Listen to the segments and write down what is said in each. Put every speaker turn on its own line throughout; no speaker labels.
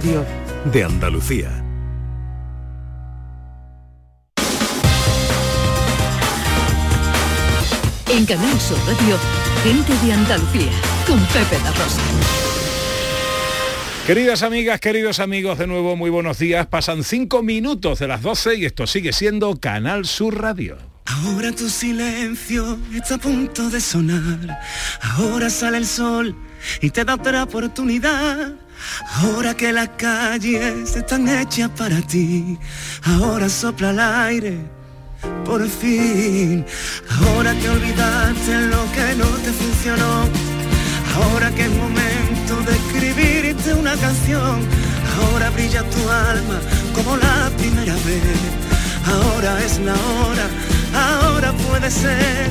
de Andalucía.
En Canal Sur Radio, gente de Andalucía, con Pepe La Rosa.
Queridas amigas, queridos amigos, de nuevo muy buenos días. Pasan cinco minutos de las 12 y esto sigue siendo Canal Sur Radio.
Ahora tu silencio está a punto de sonar. Ahora sale el sol y te da otra oportunidad. Ahora que las calles están hechas para ti. Ahora sopla el aire. Por fin. Ahora que olvidaste lo que no te funcionó. Ahora que es momento de escribirte una canción. Ahora brilla tu alma como la primera vez. Ahora es la hora, ahora puede ser.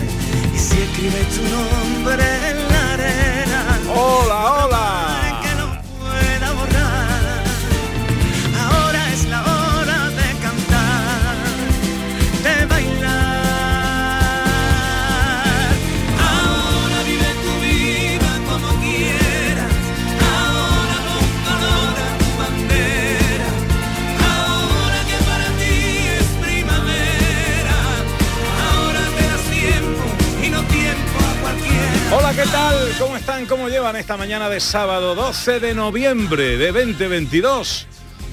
Y si escribes tu nombre en la arena.
Hola, hola. ¿Cómo están? ¿Cómo llevan esta mañana de sábado 12 de noviembre de 2022?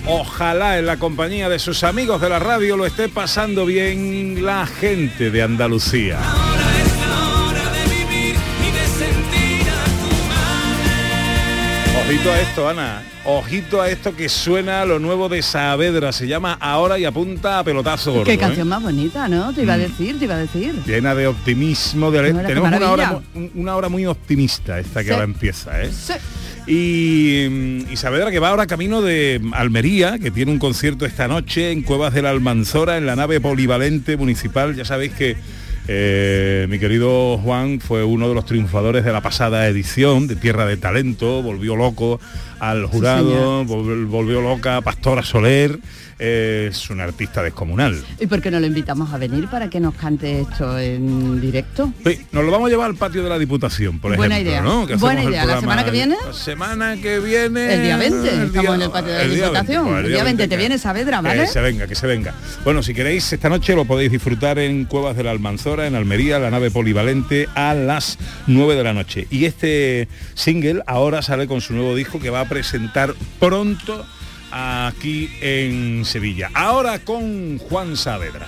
Ojalá en la compañía de sus amigos de la radio lo esté pasando bien la gente de Andalucía. Ojito a esto, Ana. Ojito a esto que suena lo nuevo de Saavedra. Se llama Ahora y apunta a pelotazo gordo.
Qué
¿eh?
canción más bonita, ¿no? Te iba a
Mm.
decir, te iba a decir.
Llena de optimismo. De...
Qué
Tenemos una hora, una hora muy optimista esta que
Sí.
ahora empieza. ¿eh?
Sí.
Y, mm, y Saavedra que va ahora camino de Almería, que tiene un concierto esta noche en Cuevas de la Almanzora, en la nave polivalente municipal. Ya sabéis que eh, mi querido Juan fue uno de los triunfadores de la pasada edición de Tierra de Talento, volvió loco al jurado, vol- volvió loca a Pastora Soler, eh, es un artista descomunal.
¿Y por qué no lo invitamos a venir para que nos cante esto en directo?
Sí, nos lo vamos a llevar al patio de la Diputación, por
Buena
ejemplo,
idea.
¿no? Que
Buena idea. ¿La semana que viene?
La semana que viene...
El día 20,
el
estamos
día-
en el patio de la
20,
Diputación.
pues,
el día 20 te
que-
viene Saavedra, ¿vale?
Que se venga, que se venga. Bueno, si queréis, esta noche lo podéis disfrutar en Cuevas de la Almanzora, en Almería, la nave polivalente, a las 9 de la noche. Y este single ahora sale con su nuevo disco que va a presentar pronto aquí en Sevilla. Ahora con Juan Saavedra.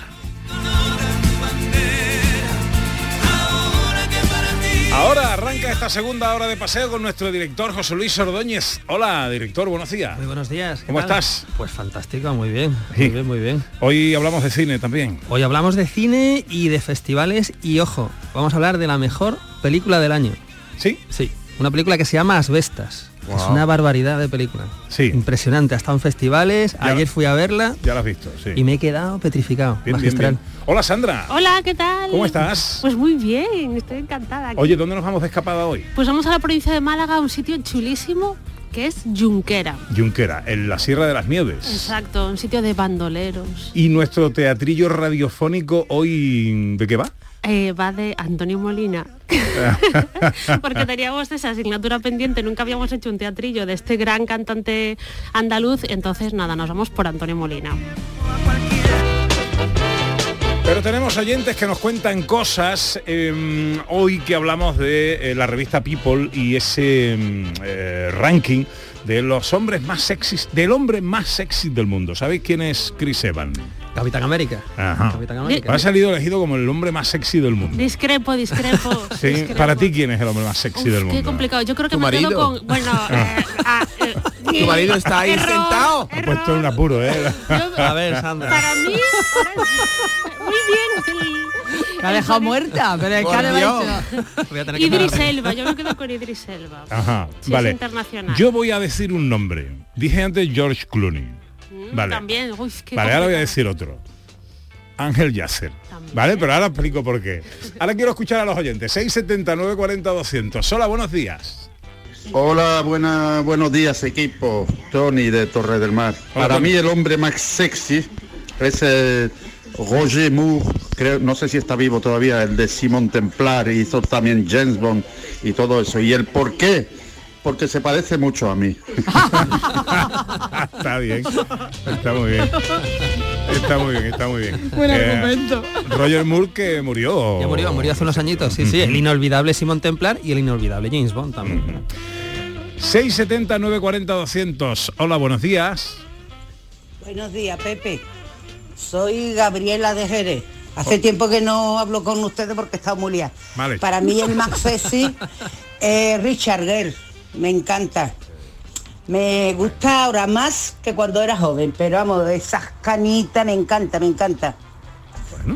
Ahora arranca esta segunda hora de paseo con nuestro director José Luis Ordóñez. Hola, director, buenos días.
Muy buenos días. ¿qué
¿Cómo
tal?
estás?
Pues fantástico, muy bien.
Sí.
Muy bien, muy bien.
Hoy hablamos de cine también.
Hoy hablamos de cine y de festivales y ojo, vamos a hablar de la mejor película del año.
¿Sí?
Sí, una película que se llama Asbestas. Es una barbaridad de película.
Sí.
Impresionante, ha estado en festivales,
Ya-
ayer fui a verla
Ya lo has visto, sí.
y me he quedado petrificado.
Bien, bien,
magistral.
bien. Hola, Sandra.
Hola, ¿qué tal?
¿Cómo estás?
Pues muy bien, estoy encantada.
Oye, ¿dónde nos vamos de escapada hoy?
Pues vamos a la provincia de Málaga, un sitio chulísimo que es Junquera.
Junquera, en la Sierra de las Nieves.
Exacto, un sitio de bandoleros.
¿Y nuestro teatrillo radiofónico hoy de qué va?
Eh, va de Antonio Molina. Porque teníamos esa asignatura pendiente, nunca habíamos hecho un teatrillo de este gran cantante andaluz, entonces nada, nos vamos por Antonio Molina.
Pero tenemos oyentes que nos cuentan cosas eh, hoy que hablamos de eh, la revista People y ese mm, eh, ranking de los hombres más sexys, del hombre más sexy del mundo. ¿Sabéis quién es Chris Evans?
Capitán América.
Ajá.
Capitán América.
Ha salido elegido como el hombre más sexy del mundo.
Discrepo, discrepo.
Sí,
discrepo.
para ti quién es el hombre más sexy
Uf,
del mundo.
Qué complicado. Yo creo que
¿Tu
me quedo
marido?
con. Bueno, eh, ah, eh,
Tu marido está ahí
error,
sentado.
Ha puesto en un apuro, ¿eh?
Yo-
A ver, Sandra.
Para mí, para- muy bien.
Me ha dejado muerta, pero es que
Por
le va
Dios.
hecho-
Voy a tener que
Idris. Elba, yo me quedo con Idris Elba.
Ajá,
Sí,
vale.
es internacional.
Yo voy a decir un nombre. Dije antes George Clooney.
Mm,
Vale.
También, uy, qué
Vale, ahora voy a decir otro. Ángel Yasser.
También.
Vale, pero ahora explico por qué. Ahora quiero escuchar a los oyentes. 679 40 200. Hola, buenos días.
Hola, buena, buenos días equipo. Tony de Torre del Mar.
Hola,
Para
Tony.
mí el hombre más sexy es Roger Moore, creo, no sé si está vivo todavía, el de Simon Templar, hizo también James Bond y todo eso. Y el por qué porque se parece mucho a mí.
está bien. Está muy bien. Está muy bien, está muy bien.
Buen
Eh,
argumento.
Roger Moore que murió.
Ya murió, murió hace unos añitos, sí, sí. El inolvidable Simón Templar y el inolvidable James Bond también.
670 940 200. Hola, buenos días.
Buenos días, Pepe. Soy Gabriela de Jerez. Hace tiempo que no hablo con ustedes porque he estado muy liada.
Vale.
Para mí el más sexy es Richard Gere. Me encanta. Me gusta ahora más que cuando era joven, pero vamos, esas canitas me encanta, me encanta.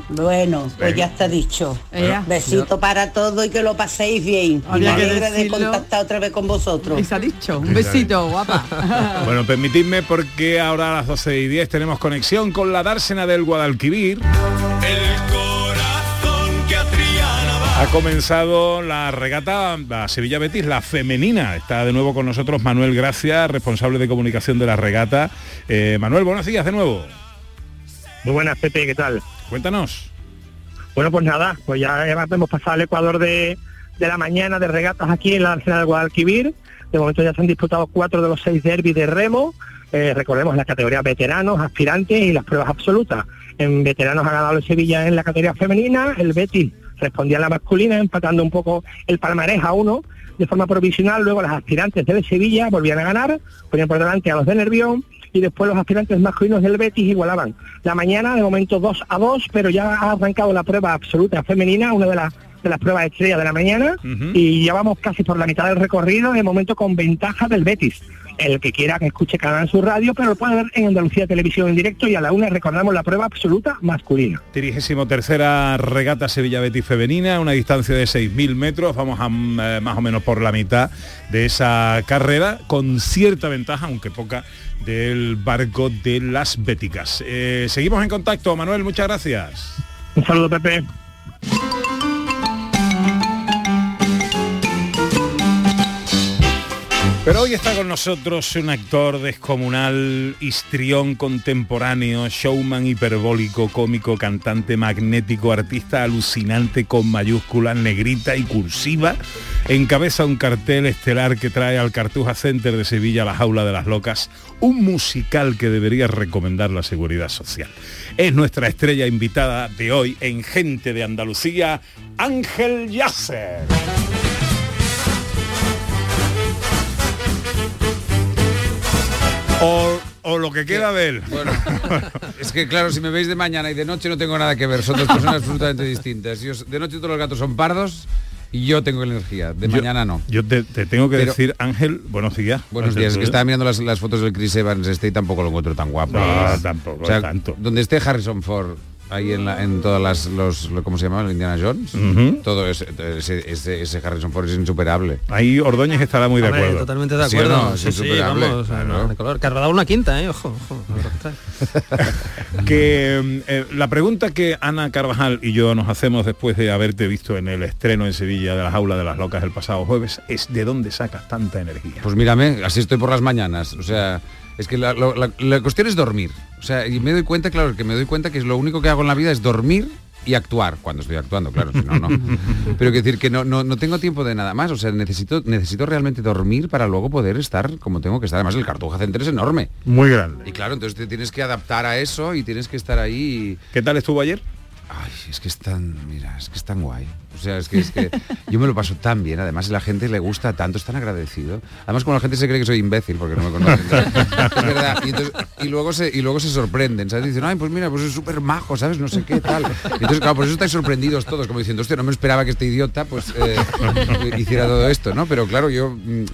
Bueno, pues
Venga.
ya está dicho.
Ella.
Besito para todo y que lo paséis bien.
Había que
alegra de contactar otra vez con vosotros.
Y se ha dicho. Un besito, guapa.
Bueno, permitidme porque ahora a las 12 y 10 tenemos conexión con la dársena del Guadalquivir. Ha comenzado la regata, la Sevilla Betis, la femenina. Está de nuevo con nosotros Manuel Gracia, responsable de comunicación de la regata. Eh, Manuel, buenos días de nuevo.
Muy buenas, Pepe, ¿qué tal?
Cuéntanos.
Bueno, pues nada, pues ya hemos pasado al Ecuador de, de la mañana de regatas aquí en la Arsenal de Guadalquivir. De momento ya se han disputado cuatro de los seis derbis de remo. Eh, recordemos las categorías veteranos, aspirantes y las pruebas absolutas. En veteranos ha ganado el Sevilla en la categoría femenina, el Betis respondía la masculina, empatando un poco el palmarés a uno de forma provisional. Luego las aspirantes del Sevilla volvían a ganar, ponían por delante a los de Nervión y después los aspirantes masculinos del Betis igualaban. La mañana, de momento 2 a 2, pero ya ha arrancado la prueba absoluta femenina, una de las de las pruebas estrella de la mañana y ya vamos casi por la mitad del recorrido, de momento con ventaja del Betis. El que quiera que escuche Canal su radio, pero lo puede ver en Andalucía Televisión en directo y a la una recordamos la prueba absoluta masculina.
Trigésimo tercera regata Sevilla Betis femenina, una distancia de 6.000 metros, vamos a eh, más o menos por la mitad de esa carrera, con cierta ventaja, aunque poca, del barco de las Béticas. Eh, seguimos en contacto, Manuel, muchas gracias.
Un saludo, Pepe.
Pero hoy está con nosotros un actor descomunal, histrión contemporáneo, showman hiperbólico, cómico, cantante magnético, artista alucinante con mayúsculas, negrita y cursiva. Encabeza un cartel estelar que trae al Cartuja Center de Sevilla La Jaula de las Locas, un musical que debería recomendar la Seguridad Social. Es nuestra estrella invitada de hoy en Gente de Andalucía, Ángel Yasser. O, o lo que queda de él.
Bueno, es que claro, si me veis de mañana y de noche no tengo nada que ver, son dos personas absolutamente distintas. Yo- de noche todos los gatos son pardos y yo tengo energía, de
Yo-
mañana no.
Yo te, te tengo que
Pero-
decir, Ángel, buenos días.
Buenos días, es que estaba mirando las, las fotos del Chris Evans este y tampoco lo encuentro tan guapo.
No, tampoco
O sea,
tanto.
Donde esté Harrison Ford ahí en, la- en todas las los lo- ¿cómo se llama? El Indiana Jones. Todo ese, ese, Harrison Ford es insuperable.
Ahí Ordóñez estará muy de
Hombre,
acuerdo.
Totalmente de
¿Sí
acuerdo.
no? Es
Sí, sí,
insuperable,
vamos,
claro.
de color. Que ha rodado una quinta, eh, ojo, ojo. que
eh, la pregunta que Ana Carvajal y yo nos hacemos después de haberte visto en el estreno en Sevilla de la Jaula de las Locas el pasado jueves es ¿de dónde sacas tanta energía?
Pues mírame, así estoy por las mañanas. O sea, es que la, la- la cuestión es dormir. O sea, y me doy cuenta, claro, que me doy cuenta que es lo único que hago en la vida es dormir y actuar cuando estoy actuando, claro, si no, no. Pero quiero decir que no, no, no tengo tiempo de nada más. O sea, necesito, necesito realmente dormir para luego poder estar como tengo que estar. Además, el Cartuja Center es enorme.
Muy grande.
Y claro, entonces te tienes que adaptar a eso y tienes que estar ahí.
¿Qué tal estuvo ayer?
Ay, es que es tan, mira, es que es tan guay. O sea, es que, es que yo me lo paso tan bien, además la gente le gusta tanto, es tan agradecido. Además, como la gente se cree que soy imbécil porque no me conocen. es verdad. Y, entonces- y luego se, y luego se sorprenden, ¿sabes? Dicen, ay, pues mira, pues es súper majo, ¿sabes? No sé qué tal. Y entonces, claro, por eso estáis sorprendidos todos, como diciendo, hostia, no me esperaba que este idiota pues eh, hiciera todo esto, ¿no? Pero claro, yo, mm,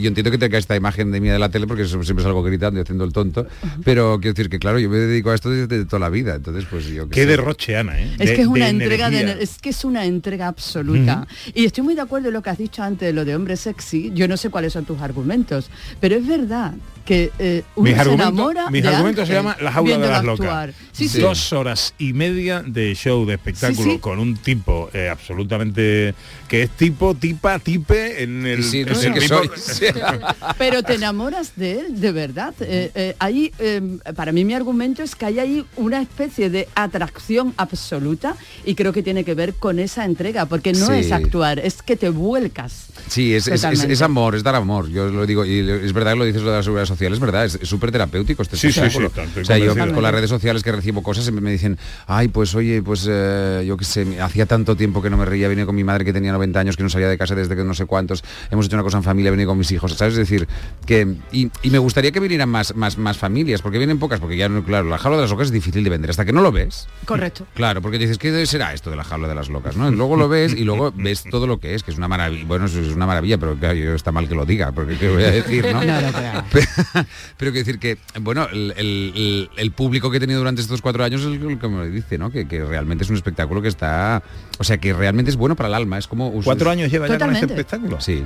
yo entiendo que tenga esta imagen de mí de la tele porque eso siempre salgo gritando y haciendo el tonto, pero quiero decir que claro, yo me dedico a esto desde toda la vida, entonces pues yo
Qué
sé.
derroche, Ana, ¿eh?
Es
De-
que es una
de
entrega de, es que es una entrega absoluta. Y estoy muy de acuerdo en lo que has dicho antes de lo de hombre sexy. Yo no sé cuáles son tus argumentos, pero es verdad que eh, uno
Mis
se
argumentos,
enamora
mis
de
argumentos se llaman La jaula de las locas.
Sí, sí.
Dos horas y media de show, de espectáculo,
Sí, sí.
con un tipo eh, absolutamente que es tipo, tipa, tipe en el,
Sí, no
en el
soy.
Pero te enamoras de él, de verdad. Eh, eh, ahí, eh, para mí mi argumento es que hay ahí una especie de atracción absoluta y creo que tiene que ver con esa entrega, porque no
Sí.
es actuar, es que te vuelcas.
Sí, es, es- es-
Totalmente.
es amor, es dar amor. Yo lo digo, y es verdad que lo dices lo de la seguridad social, es verdad, es es súper terapéutico este
Sí, sí, sí, estoy
o sea, yo con las redes sociales que recibo cosas siempre me dicen, ay, pues oye, pues eh, yo qué sé, hacía tanto tiempo que no me reía, vine con mi madre que tenía 90 años, que no salía de casa desde que no sé cuántos, hemos hecho una cosa en familia, vine con mis hijos, ¿sabes? Es decir, que, y, y me gustaría que vinieran más, más, más familias, porque vienen pocas, porque ya, no, claro, la jaula de las locas es difícil de vender, hasta que no lo ves.
Correcto.
Claro, porque dices, ¿qué será esto de la jaula de las locas? ¿no? Y luego lo ves y luego ves todo lo que es, que es una maravilla. Bueno, es una maravilla, pero claro, yo está mal que lo diga, porque qué voy a decir, ¿no?
No, no, pero-
Pero, quiero decir que, bueno, el, el- el- el público que he tenido durante estos cuatro años es el, el que me lo dice, ¿no? Que, que realmente es un espectáculo que está... O sea, que realmente es bueno para el alma. Es como...
Cuatro años lleva ya con este espectáculo.
Sí,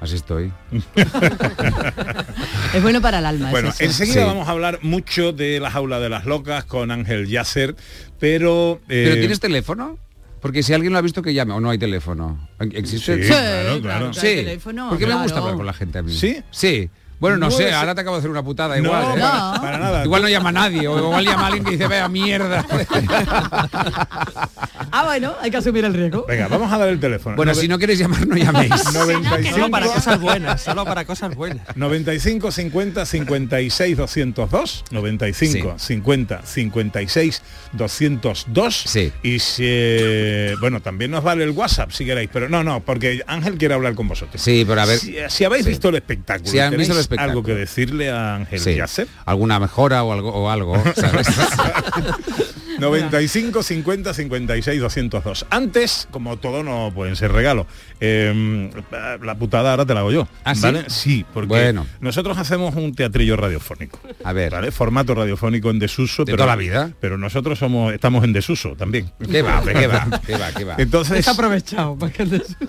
así estoy.
Es bueno para el alma.
Bueno, enseguida
Sí.
vamos a hablar mucho de la jaula de las locas con Ángel Yasser, pero... eh,
¿Pero tienes teléfono? Porque si alguien lo ha visto que llame o no hay teléfono. ¿Existe?
Sí,
Sí,
claro,
que
Sí, porque me gusta hablar con la gente a mí.
¿Sí?
Sí. Bueno, no sé, ahora te acabo de hacer una putada
no,
igual. ¿eh?
para, nada.
Igual no llama a nadie, o igual llama a alguien que dice, vea mierda.
Ah, bueno, hay que asumir el riesgo.
Venga, vamos a dar el teléfono.
Bueno,
Nove-
si no queréis llamar, no llaméis.
95,
Solo para cosas buenas, solo para cosas buenas.
95 50 56 202 95 50 56 202
Sí.
y si eh, bueno también nos vale el WhatsApp si queréis pero no no porque Ángel quiere hablar con vosotros
Sí, pero a ver.
si, si habéis
Sí.
visto el espectáculo
Si han
¿tenéis
visto el espectáculo.
Algo que decirle a Ángel
Sí.
Yasser
Alguna mejora o algo, o algo ¿sabes?
95 50 56 202 antes como todo no pueden ser regalos eh, la putada ahora te la hago yo
¿Ah, sí?
¿vale? sí porque
Bueno.
nosotros hacemos un teatrillo radiofónico
A ver.
¿vale? formato radiofónico en desuso
¿De
pero,
toda la vida?
pero nosotros somos estamos en desuso también
¿Qué va, qué va, qué va, qué va?
entonces
Está aprovechado.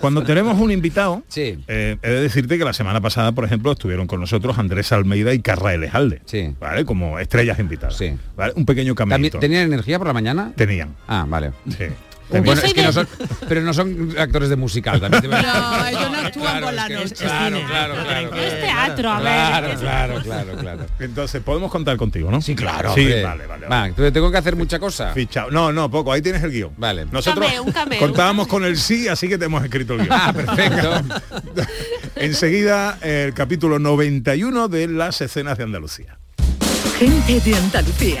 cuando tenemos un invitado
Sí.
eh, he de decirte que la semana pasada por ejemplo estuvieron con nosotros Andrés Almeida y Carra Elejalde
Sí.
¿vale? como estrellas invitadas
Sí.
¿vale? un pequeño
¿También
caminito
¿Tenían energía por la mañana?
tenían
Ah, vale.
sí.
Bueno, es que
de-
no son, pero no son actores de musical. También te-
No, ellos no actúan
Claro,
por la
es que-
noche.
Claro,
cine.
claro, claro.
Es teatro, a ver.
Claro, claro, claro, claro.
Entonces, podemos contar contigo, ¿no?
Sí, claro.
Sí,
hombre.
vale, vale.
Va, entonces tengo que hacer mucha cosa.
Fichado. No, no, poco. Ahí tienes el guion.
Vale.
Nosotros
cameo, un cameo.
contábamos con el sí, así que te hemos escrito el guion.
Ah, perfecto.
Enseguida, el capítulo 91 de las escenas de Andalucía.
Gente de Andalucía.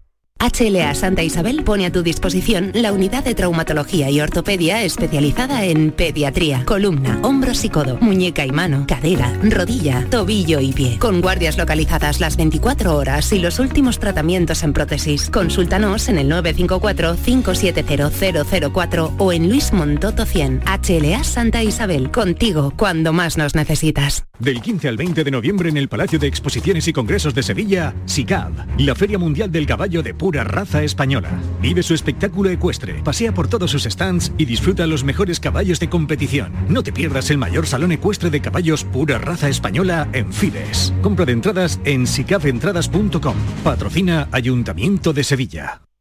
HLA Santa Isabel pone a tu disposición la unidad de traumatología y ortopedia especializada en pediatría, columna, hombros y codo, muñeca y mano, cadera, rodilla, tobillo y pie. Con guardias localizadas las 24 horas y los últimos tratamientos en prótesis. Consúltanos en el 954-570004 o en Luis Montoto 100. HLA Santa Isabel, contigo cuando más nos necesitas.
Del 15 al 20 de noviembre en el Palacio de Exposiciones y Congresos de Sevilla, SICAV, la Feria Mundial del Caballo de pura raza española. Vive su espectáculo ecuestre, pasea por todos sus stands y disfruta los mejores caballos de competición. No te pierdas el mayor salón ecuestre de caballos pura raza española en Fides. Compra de entradas en sicaventradas.com. Patrocina Ayuntamiento de Sevilla.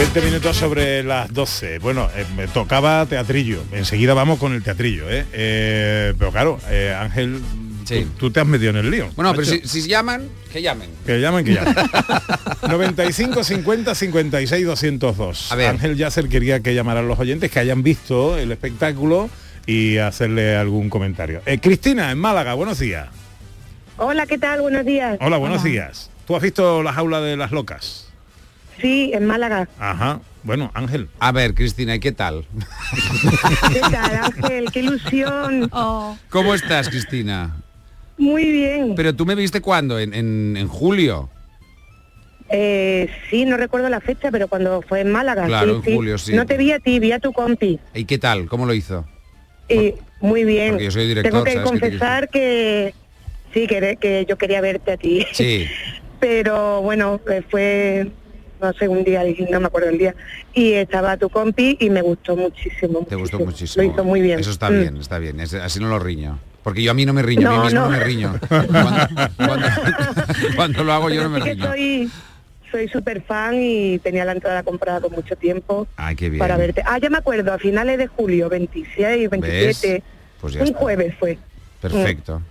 20 minutos sobre las 12. Bueno, eh, me tocaba teatrillo. Enseguida vamos con el teatrillo, ¿eh? Eh, pero claro, eh, Ángel, tú, tú te has metido en el lío.
Bueno, pero si, si llaman, que llamen.
Que llamen, que llamen. 95 50 56 202.
A ver.
Ángel Yasser quería que llamaran los oyentes que hayan visto el espectáculo y hacerle algún comentario. Eh, Cristina, en Málaga, buenos días.
Hola, ¿qué tal? Buenos días.
Hola, buenos días. ¿Tú has visto la jaula de las locas?
Sí, en Málaga.
Ajá. Bueno, Ángel.
A ver, Cristina, ¿y qué tal?
¿Qué tal, Ángel? ¡Qué ilusión!
¿Cómo estás, Cristina?
Muy bien.
Pero tú me viste cuándo, en, en- en julio.
Eh, sí, no recuerdo la fecha, pero cuando fue en Málaga.
Claro,
sí,
en julio, sí.
No te vi a ti, vi a tu compi.
¿Y qué tal? ¿Cómo lo hizo?
Y muy bien.
Porque yo soy director,
Tengo que
¿sabes qué te
confesar que sí, que, que yo quería verte a ti.
Sí.
Pero bueno, eh, fue, no sé, un día, no me acuerdo el día, y estaba tu compi y me gustó muchísimo.
Te gustó muchísimo.
Lo hizo muy bien.
Eso está
Mm.
bien, está bien. Es- así no lo riño. Porque yo a mí no me riño, a
No,
mí mismo no,
no.
me riño. Cuando, cuando- cuando lo hago yo no me riño.
soy soy súper fan y tenía la entrada comprada con mucho tiempo
Ay, qué bien.
para verte. Ah, ya me acuerdo, a finales de julio, 26, 27,
Pues
un
está.
jueves fue.
Perfecto.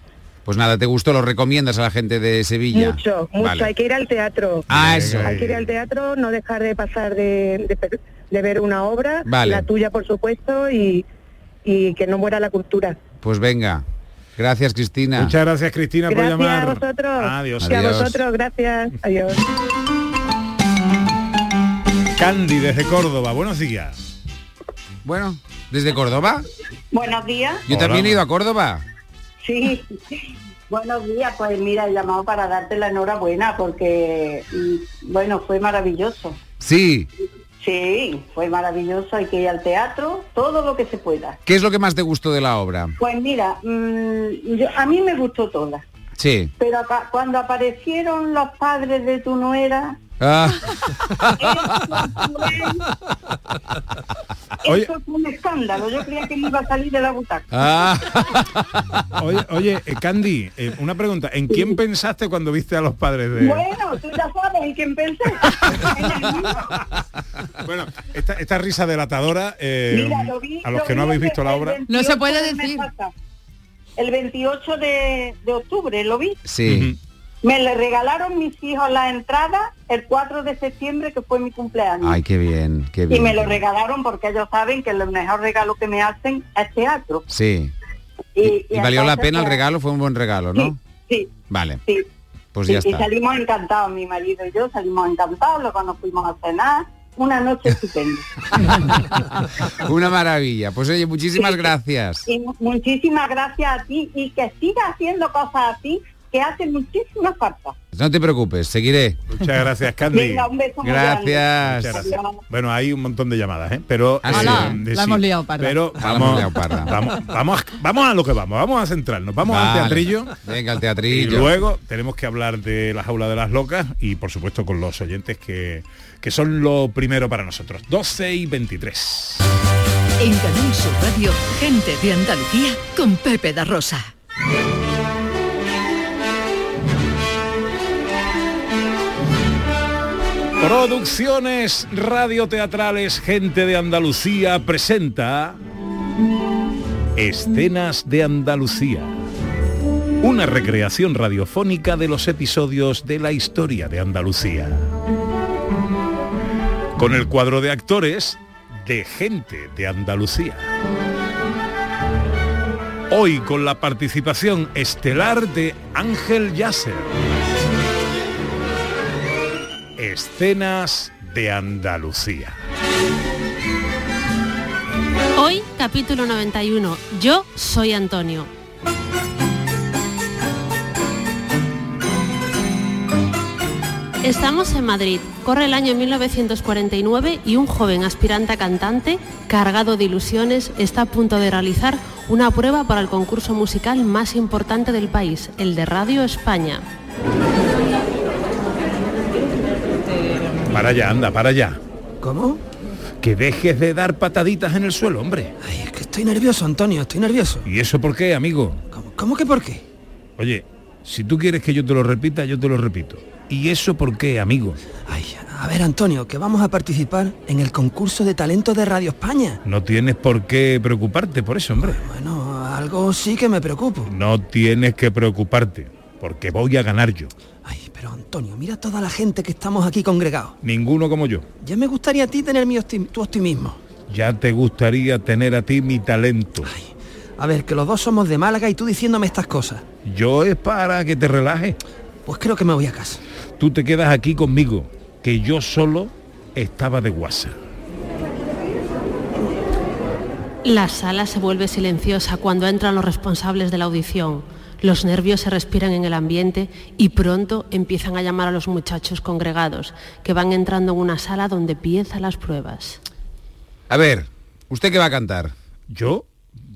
Pues nada, ¿te gustó? ¿Lo recomiendas a la gente de Sevilla?
Mucho, mucho.
Vale.
Hay que ir al teatro.
Ah, eso.
Hay que ir al teatro, no dejar de pasar de, de ver una obra,
Vale.
la tuya por supuesto, y, y que no muera la cultura.
Pues venga. Gracias, Cristina.
Muchas gracias, Cristina,
Gracias
por llamar.
a vosotros.
Adiós.
Y a
Adiós.
vosotros, gracias. Adiós.
Candy desde Córdoba, buenos días.
Bueno, ¿desde Córdoba?
Buenos días.
Yo también he ido a Córdoba.
Sí. Buenos días, pues mira, he llamado para darte la enhorabuena porque, mm, bueno, fue maravilloso.
Sí.
Sí, fue maravilloso, hay que ir al teatro, todo lo que se pueda.
¿Qué es lo que más te gustó de la obra?
Pues mira, mm, yo- a mí me gustó toda,
Sí.
pero acá- cuando aparecieron los padres de tu nuera,
Ah,
Oye.
eso fue un escándalo, yo creía que me iba a salir de la butaca.
ah.
Oye, oye eh, Candy, eh, una pregunta. ¿En quién pensaste cuando viste a los padres de...?
Bueno, tú ya sabes en quién pensé.
Bueno, esta, esta risa delatadora, eh,
Mira, lo vi-
a los
lo
que no habéis visto la
el
obra...
28 del mes pasado. El 28 de, de octubre lo vi.
Sí.
Me le regalaron mis hijos la entrada el 4 de septiembre, que fue mi cumpleaños.
Ay, qué bien, qué
y
bien.
me lo regalaron porque ellos saben que el mejor regalo que me hacen es teatro.
Sí.
Y,
¿Y valió la pena el regalo? Fue un buen regalo, ¿no?
Sí,
Vale.
sí.
Pues
y,
ya
y
está.
salimos encantados, mi marido y yo salimos encantados, luego nos fuimos a cenar. Una noche estupenda.
Una maravilla. Pues oye, muchísimas
Sí.
gracias.
Y mu- muchísimas gracias a ti y que siga haciendo cosas así que hacen muchísima falta.
No te preocupes, seguiré.
Muchas gracias, Candy.
Venga, un beso.
Gracias.
Muchas gracias. Bueno, hay un montón de llamadas, ¿eh? Pero,
Ah,
eh, de
la
sí.
hemos liado parda.
Pero
la
vamos,
hemos liado parda.
vamos, vamos, a, vamos a lo que vamos, vamos a centrarnos, vamos al teatrillo.
Venga, al
Y
teatrillo.
luego tenemos que hablar de la jaula de las locas y por supuesto con los oyentes que, que son lo primero para nosotros. 12 y 23.
En Canal Sur Radio, gente de Andalucía, con Pepe da Rosa.
Producciones radioteatrales Gente de Andalucía presenta Escenas de Andalucía. Una recreación radiofónica de los episodios de la historia de Andalucía. Con el cuadro de actores de Gente de Andalucía. Hoy con la participación estelar de Ángel Yasser. Escenas de Andalucía.
Hoy, capítulo 91. Yo soy Antonio. Estamos en Madrid. Corre el año 1949 y un joven aspirante a cantante, cargado de ilusiones, está a punto de realizar una prueba para el concurso musical más importante del país, el de Radio España.
Para allá, anda, para allá.
¿Cómo?
Que dejes de dar pataditas en el suelo, hombre.
Ay, es que estoy nervioso, Antonio, estoy nervioso.
¿Y eso por qué, amigo?
¿Cómo, cómo que por qué?
Oye, si tú quieres que yo te lo repita, yo te lo repito. ¿Y eso por qué, amigo?
Ay, a ver, Antonio, que vamos a participar en el concurso de talentos de Radio España.
No tienes por qué preocuparte por eso, hombre.
Bueno, algo sí que me preocupo.
No tienes que preocuparte, porque voy a ganar yo.
Ay, pero Antonio, mira toda la gente que estamos aquí congregados.
Ninguno como yo.
Ya me gustaría a ti tener mi optim- tu optimismo.
Ya te gustaría tener a ti mi talento.
A ver, que los dos somos de Málaga y tú diciéndome estas cosas.
Yo es para que te relajes.
Pues creo que me voy a casa.
Tú te quedas aquí conmigo, que yo solo estaba de WhatsApp.
La sala se vuelve silenciosa cuando entran los responsables de la audición. Los nervios se respiran en el ambiente y pronto empiezan a llamar a los muchachos congregados, que van entrando en una sala donde empiezan las pruebas.
A ver, ¿usted qué va a cantar?
¿Yo?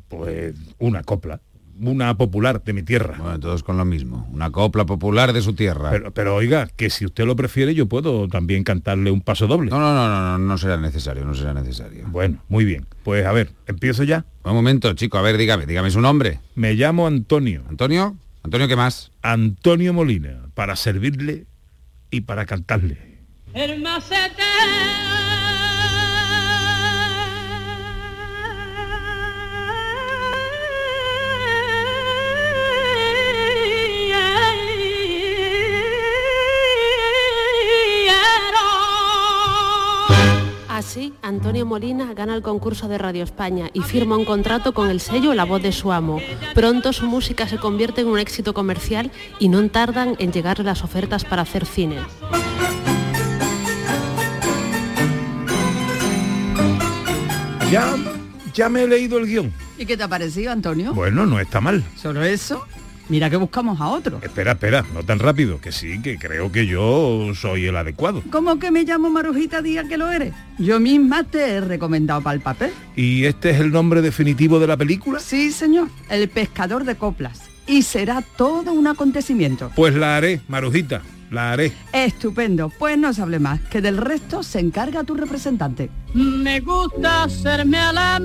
Pues una copla, una popular de mi tierra.
Bueno, todos con lo mismo. Una copla popular de su tierra.
Pero, pero oiga, que si usted lo prefiere, yo puedo también cantarle un paso doble.
No, no, no, no, no, no será necesario, no será necesario.
Bueno, muy bien. Pues a ver, empiezo ya.
Un momento, chico, a ver, dígame, dígame su nombre.
Me llamo Antonio.
¿Antonio? ¿Antonio qué más?
Antonio Molina, para servirle y para cantarle.
Así, Antonio Molina gana el concurso de Radio España y firma un contrato con el sello La Voz de su amo. Pronto su música se convierte en un éxito comercial y no tardan en llegarle las ofertas para hacer cine.
Ya, ya me he leído el guion.
¿Y qué te ha parecido, Antonio?
Bueno, no está mal.
¿Solo eso? Mira que buscamos a otro.
Espera, espera, no tan rápido, que sí, que creo que yo soy el adecuado.
¿Cómo que me llamo Marujita Díaz que lo eres? Yo misma te he recomendado para el papel.
¿Y este es el nombre definitivo de la película?
Sí, señor. El pescador de coplas. Y será todo un acontecimiento.
Pues la haré, Marujita, la haré.
Estupendo. Pues no se hable más, que del resto se encarga tu representante.
Me gusta hacerme a la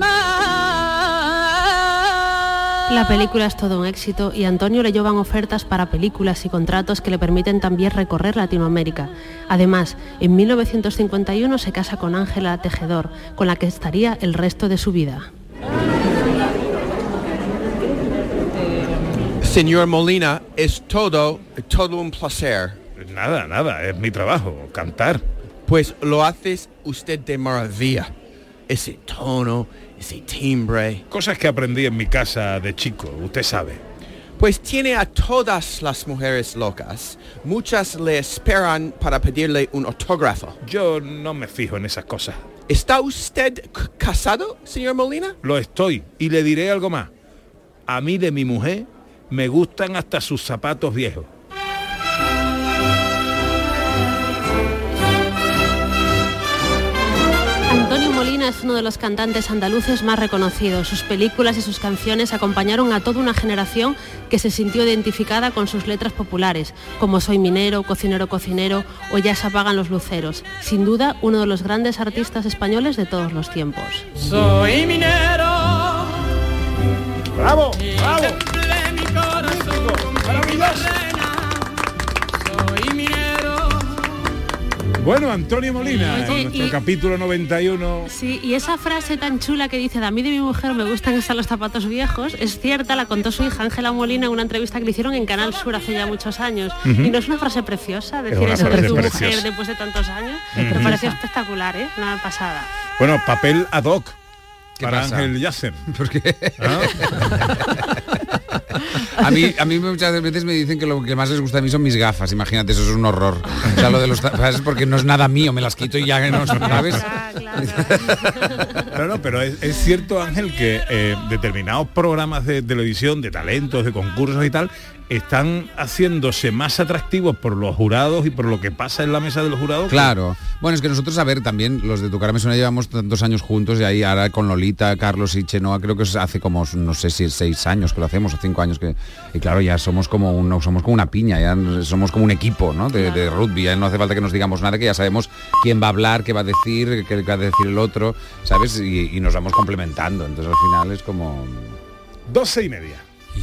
La película es todo un éxito y a Antonio le llevan ofertas para películas y contratos que le permiten también recorrer Latinoamérica. Además, en 1951 se casa con Ángela Tejedor, con la que estaría el resto de su vida.
Señor Molina, es todo, todo un placer.
Nada, nada, es mi trabajo, cantar.
Pues lo haces usted de maravilla. Ese tono.
Cosas que aprendí en mi casa de chico, usted sabe.
Pues tiene a todas las mujeres locas. Muchas le esperan para pedirle un autógrafo.
Yo no me fijo en esas cosas.
¿Está usted casado, señor Molina?
Lo estoy. Y le diré algo más. A mí de mi mujer me gustan hasta sus zapatos viejos.
Es uno de los cantantes andaluces más reconocidos. Sus películas y sus canciones acompañaron a toda una generación que se sintió identificada con sus letras populares, como Soy minero, Cocinero, cocinero o Ya se apagan los luceros. Sin duda, uno de los grandes artistas españoles de todos los tiempos.
Soy minero.
¡Bravo!
¡Bravo! mi corazón con
Bueno, Antonio Molina,
Oye,
nuestro
y-
capítulo 91.
Sí, y esa frase tan chula que dice, de a mí de mi mujer me gustan estar los zapatos viejos, es cierta, la contó su hija Ángela Molina en una entrevista que le hicieron en Canal Sur hace ya muchos años. Y no es una frase preciosa decir
una
eso de tu
preciosa.
mujer después de tantos años. Me pareció espectacular, ¿eh? Una pasada.
Bueno, papel ad hoc
¿Qué
para
pasa?
Ángel Yasser.
¿Por qué?
¿Ah?
A mí, a mí muchas veces me dicen que lo que más les gusta a mí son mis gafas, imagínate, eso es un horror. O sea, lo de los gafas es porque no es nada mío, me las quito y ya no ¿sabes?
No, no, pero es, es cierto, Ángel, que eh, determinados programas de televisión, de talentos, de concursos y tal, están haciéndose más atractivos por los jurados y por lo que pasa en la mesa de los jurados. que-
Claro. Bueno, es que nosotros, a ver, también los de Tu cara me suena llevamos tantos años juntos y ahí ahora con Lolita, Carlos y Chenoa creo que es hace como, no sé si seis años que lo hacemos o cinco años que... Y claro, ya somos como un, somos como una piña, ya somos como un equipo, ¿no? De, de rugby, ya no hace falta que nos digamos nada, que ya sabemos quién va a hablar, qué va a decir, qué va a decir el otro, ¿sabes? Y, y nos vamos complementando. Entonces al final es como...
12 y media.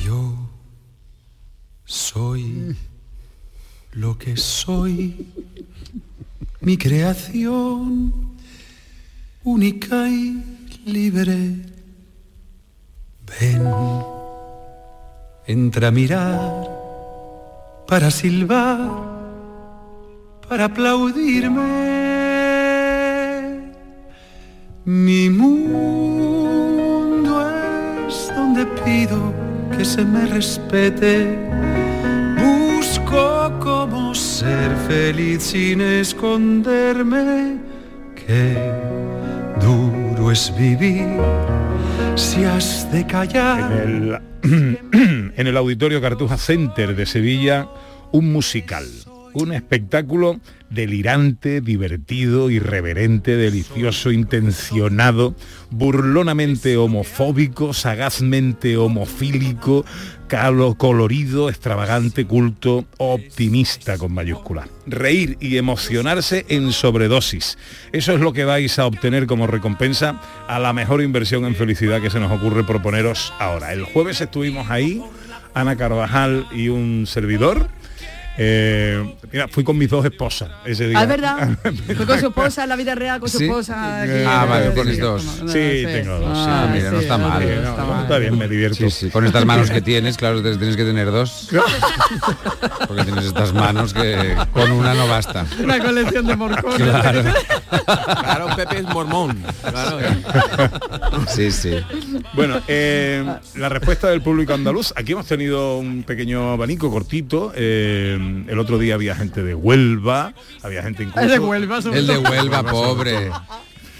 Yo soy lo que soy, mi creación única y libre. Ven, entra a mirar para silbar, para aplaudirme. Mi mundo es donde pido que se me respete. Ser feliz sin esconderme. Qué duro es vivir si has de callar.
En el, en el Auditorio Cartuja Center de Sevilla, un musical. Un espectáculo delirante, divertido, irreverente, delicioso, intencionado, burlonamente homofóbico, sagazmente homofílico, calo, colorido, extravagante, culto, optimista con mayúscula. Reír y emocionarse en sobredosis. Eso es lo que vais a obtener como recompensa a la mejor inversión en felicidad que se nos ocurre proponeros ahora. El jueves estuvimos ahí, Ana Carvajal y un servidor. Eh, mira, fui con mis dos esposas ese día.
Ah, es verdad. Fue con su esposa en la vida real, con su
¿Sí?
esposa. aquí.
Ah, vale, tienes dos.
no,
Sí, tengo dos. sí.
Ah, mira, no
sí,
está mal.
no,
No,
está
no,
mal.
está bien, me divierto.
Sí, sí, con estas manos que tienes, claro, tienes que tener dos. Porque tienes estas manos que con una no basta.
Una colección de morcones.
Claro.
Claro, Pepe es mormón. Claro.
Sí, sí.
Bueno, eh, la respuesta del público andaluz. Aquí hemos tenido un pequeño abanico cortito. eh, el otro día había gente de Huelva, había gente incluso...
El de Huelva, sobre
El de
todo.
Huelva, pobre.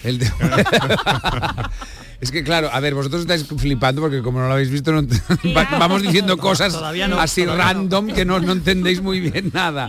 El de Es que claro, a ver, vosotros estáis flipando porque como no lo habéis visto, no ent- va- vamos diciendo cosas
no,
así random que no, no entendéis muy bien nada.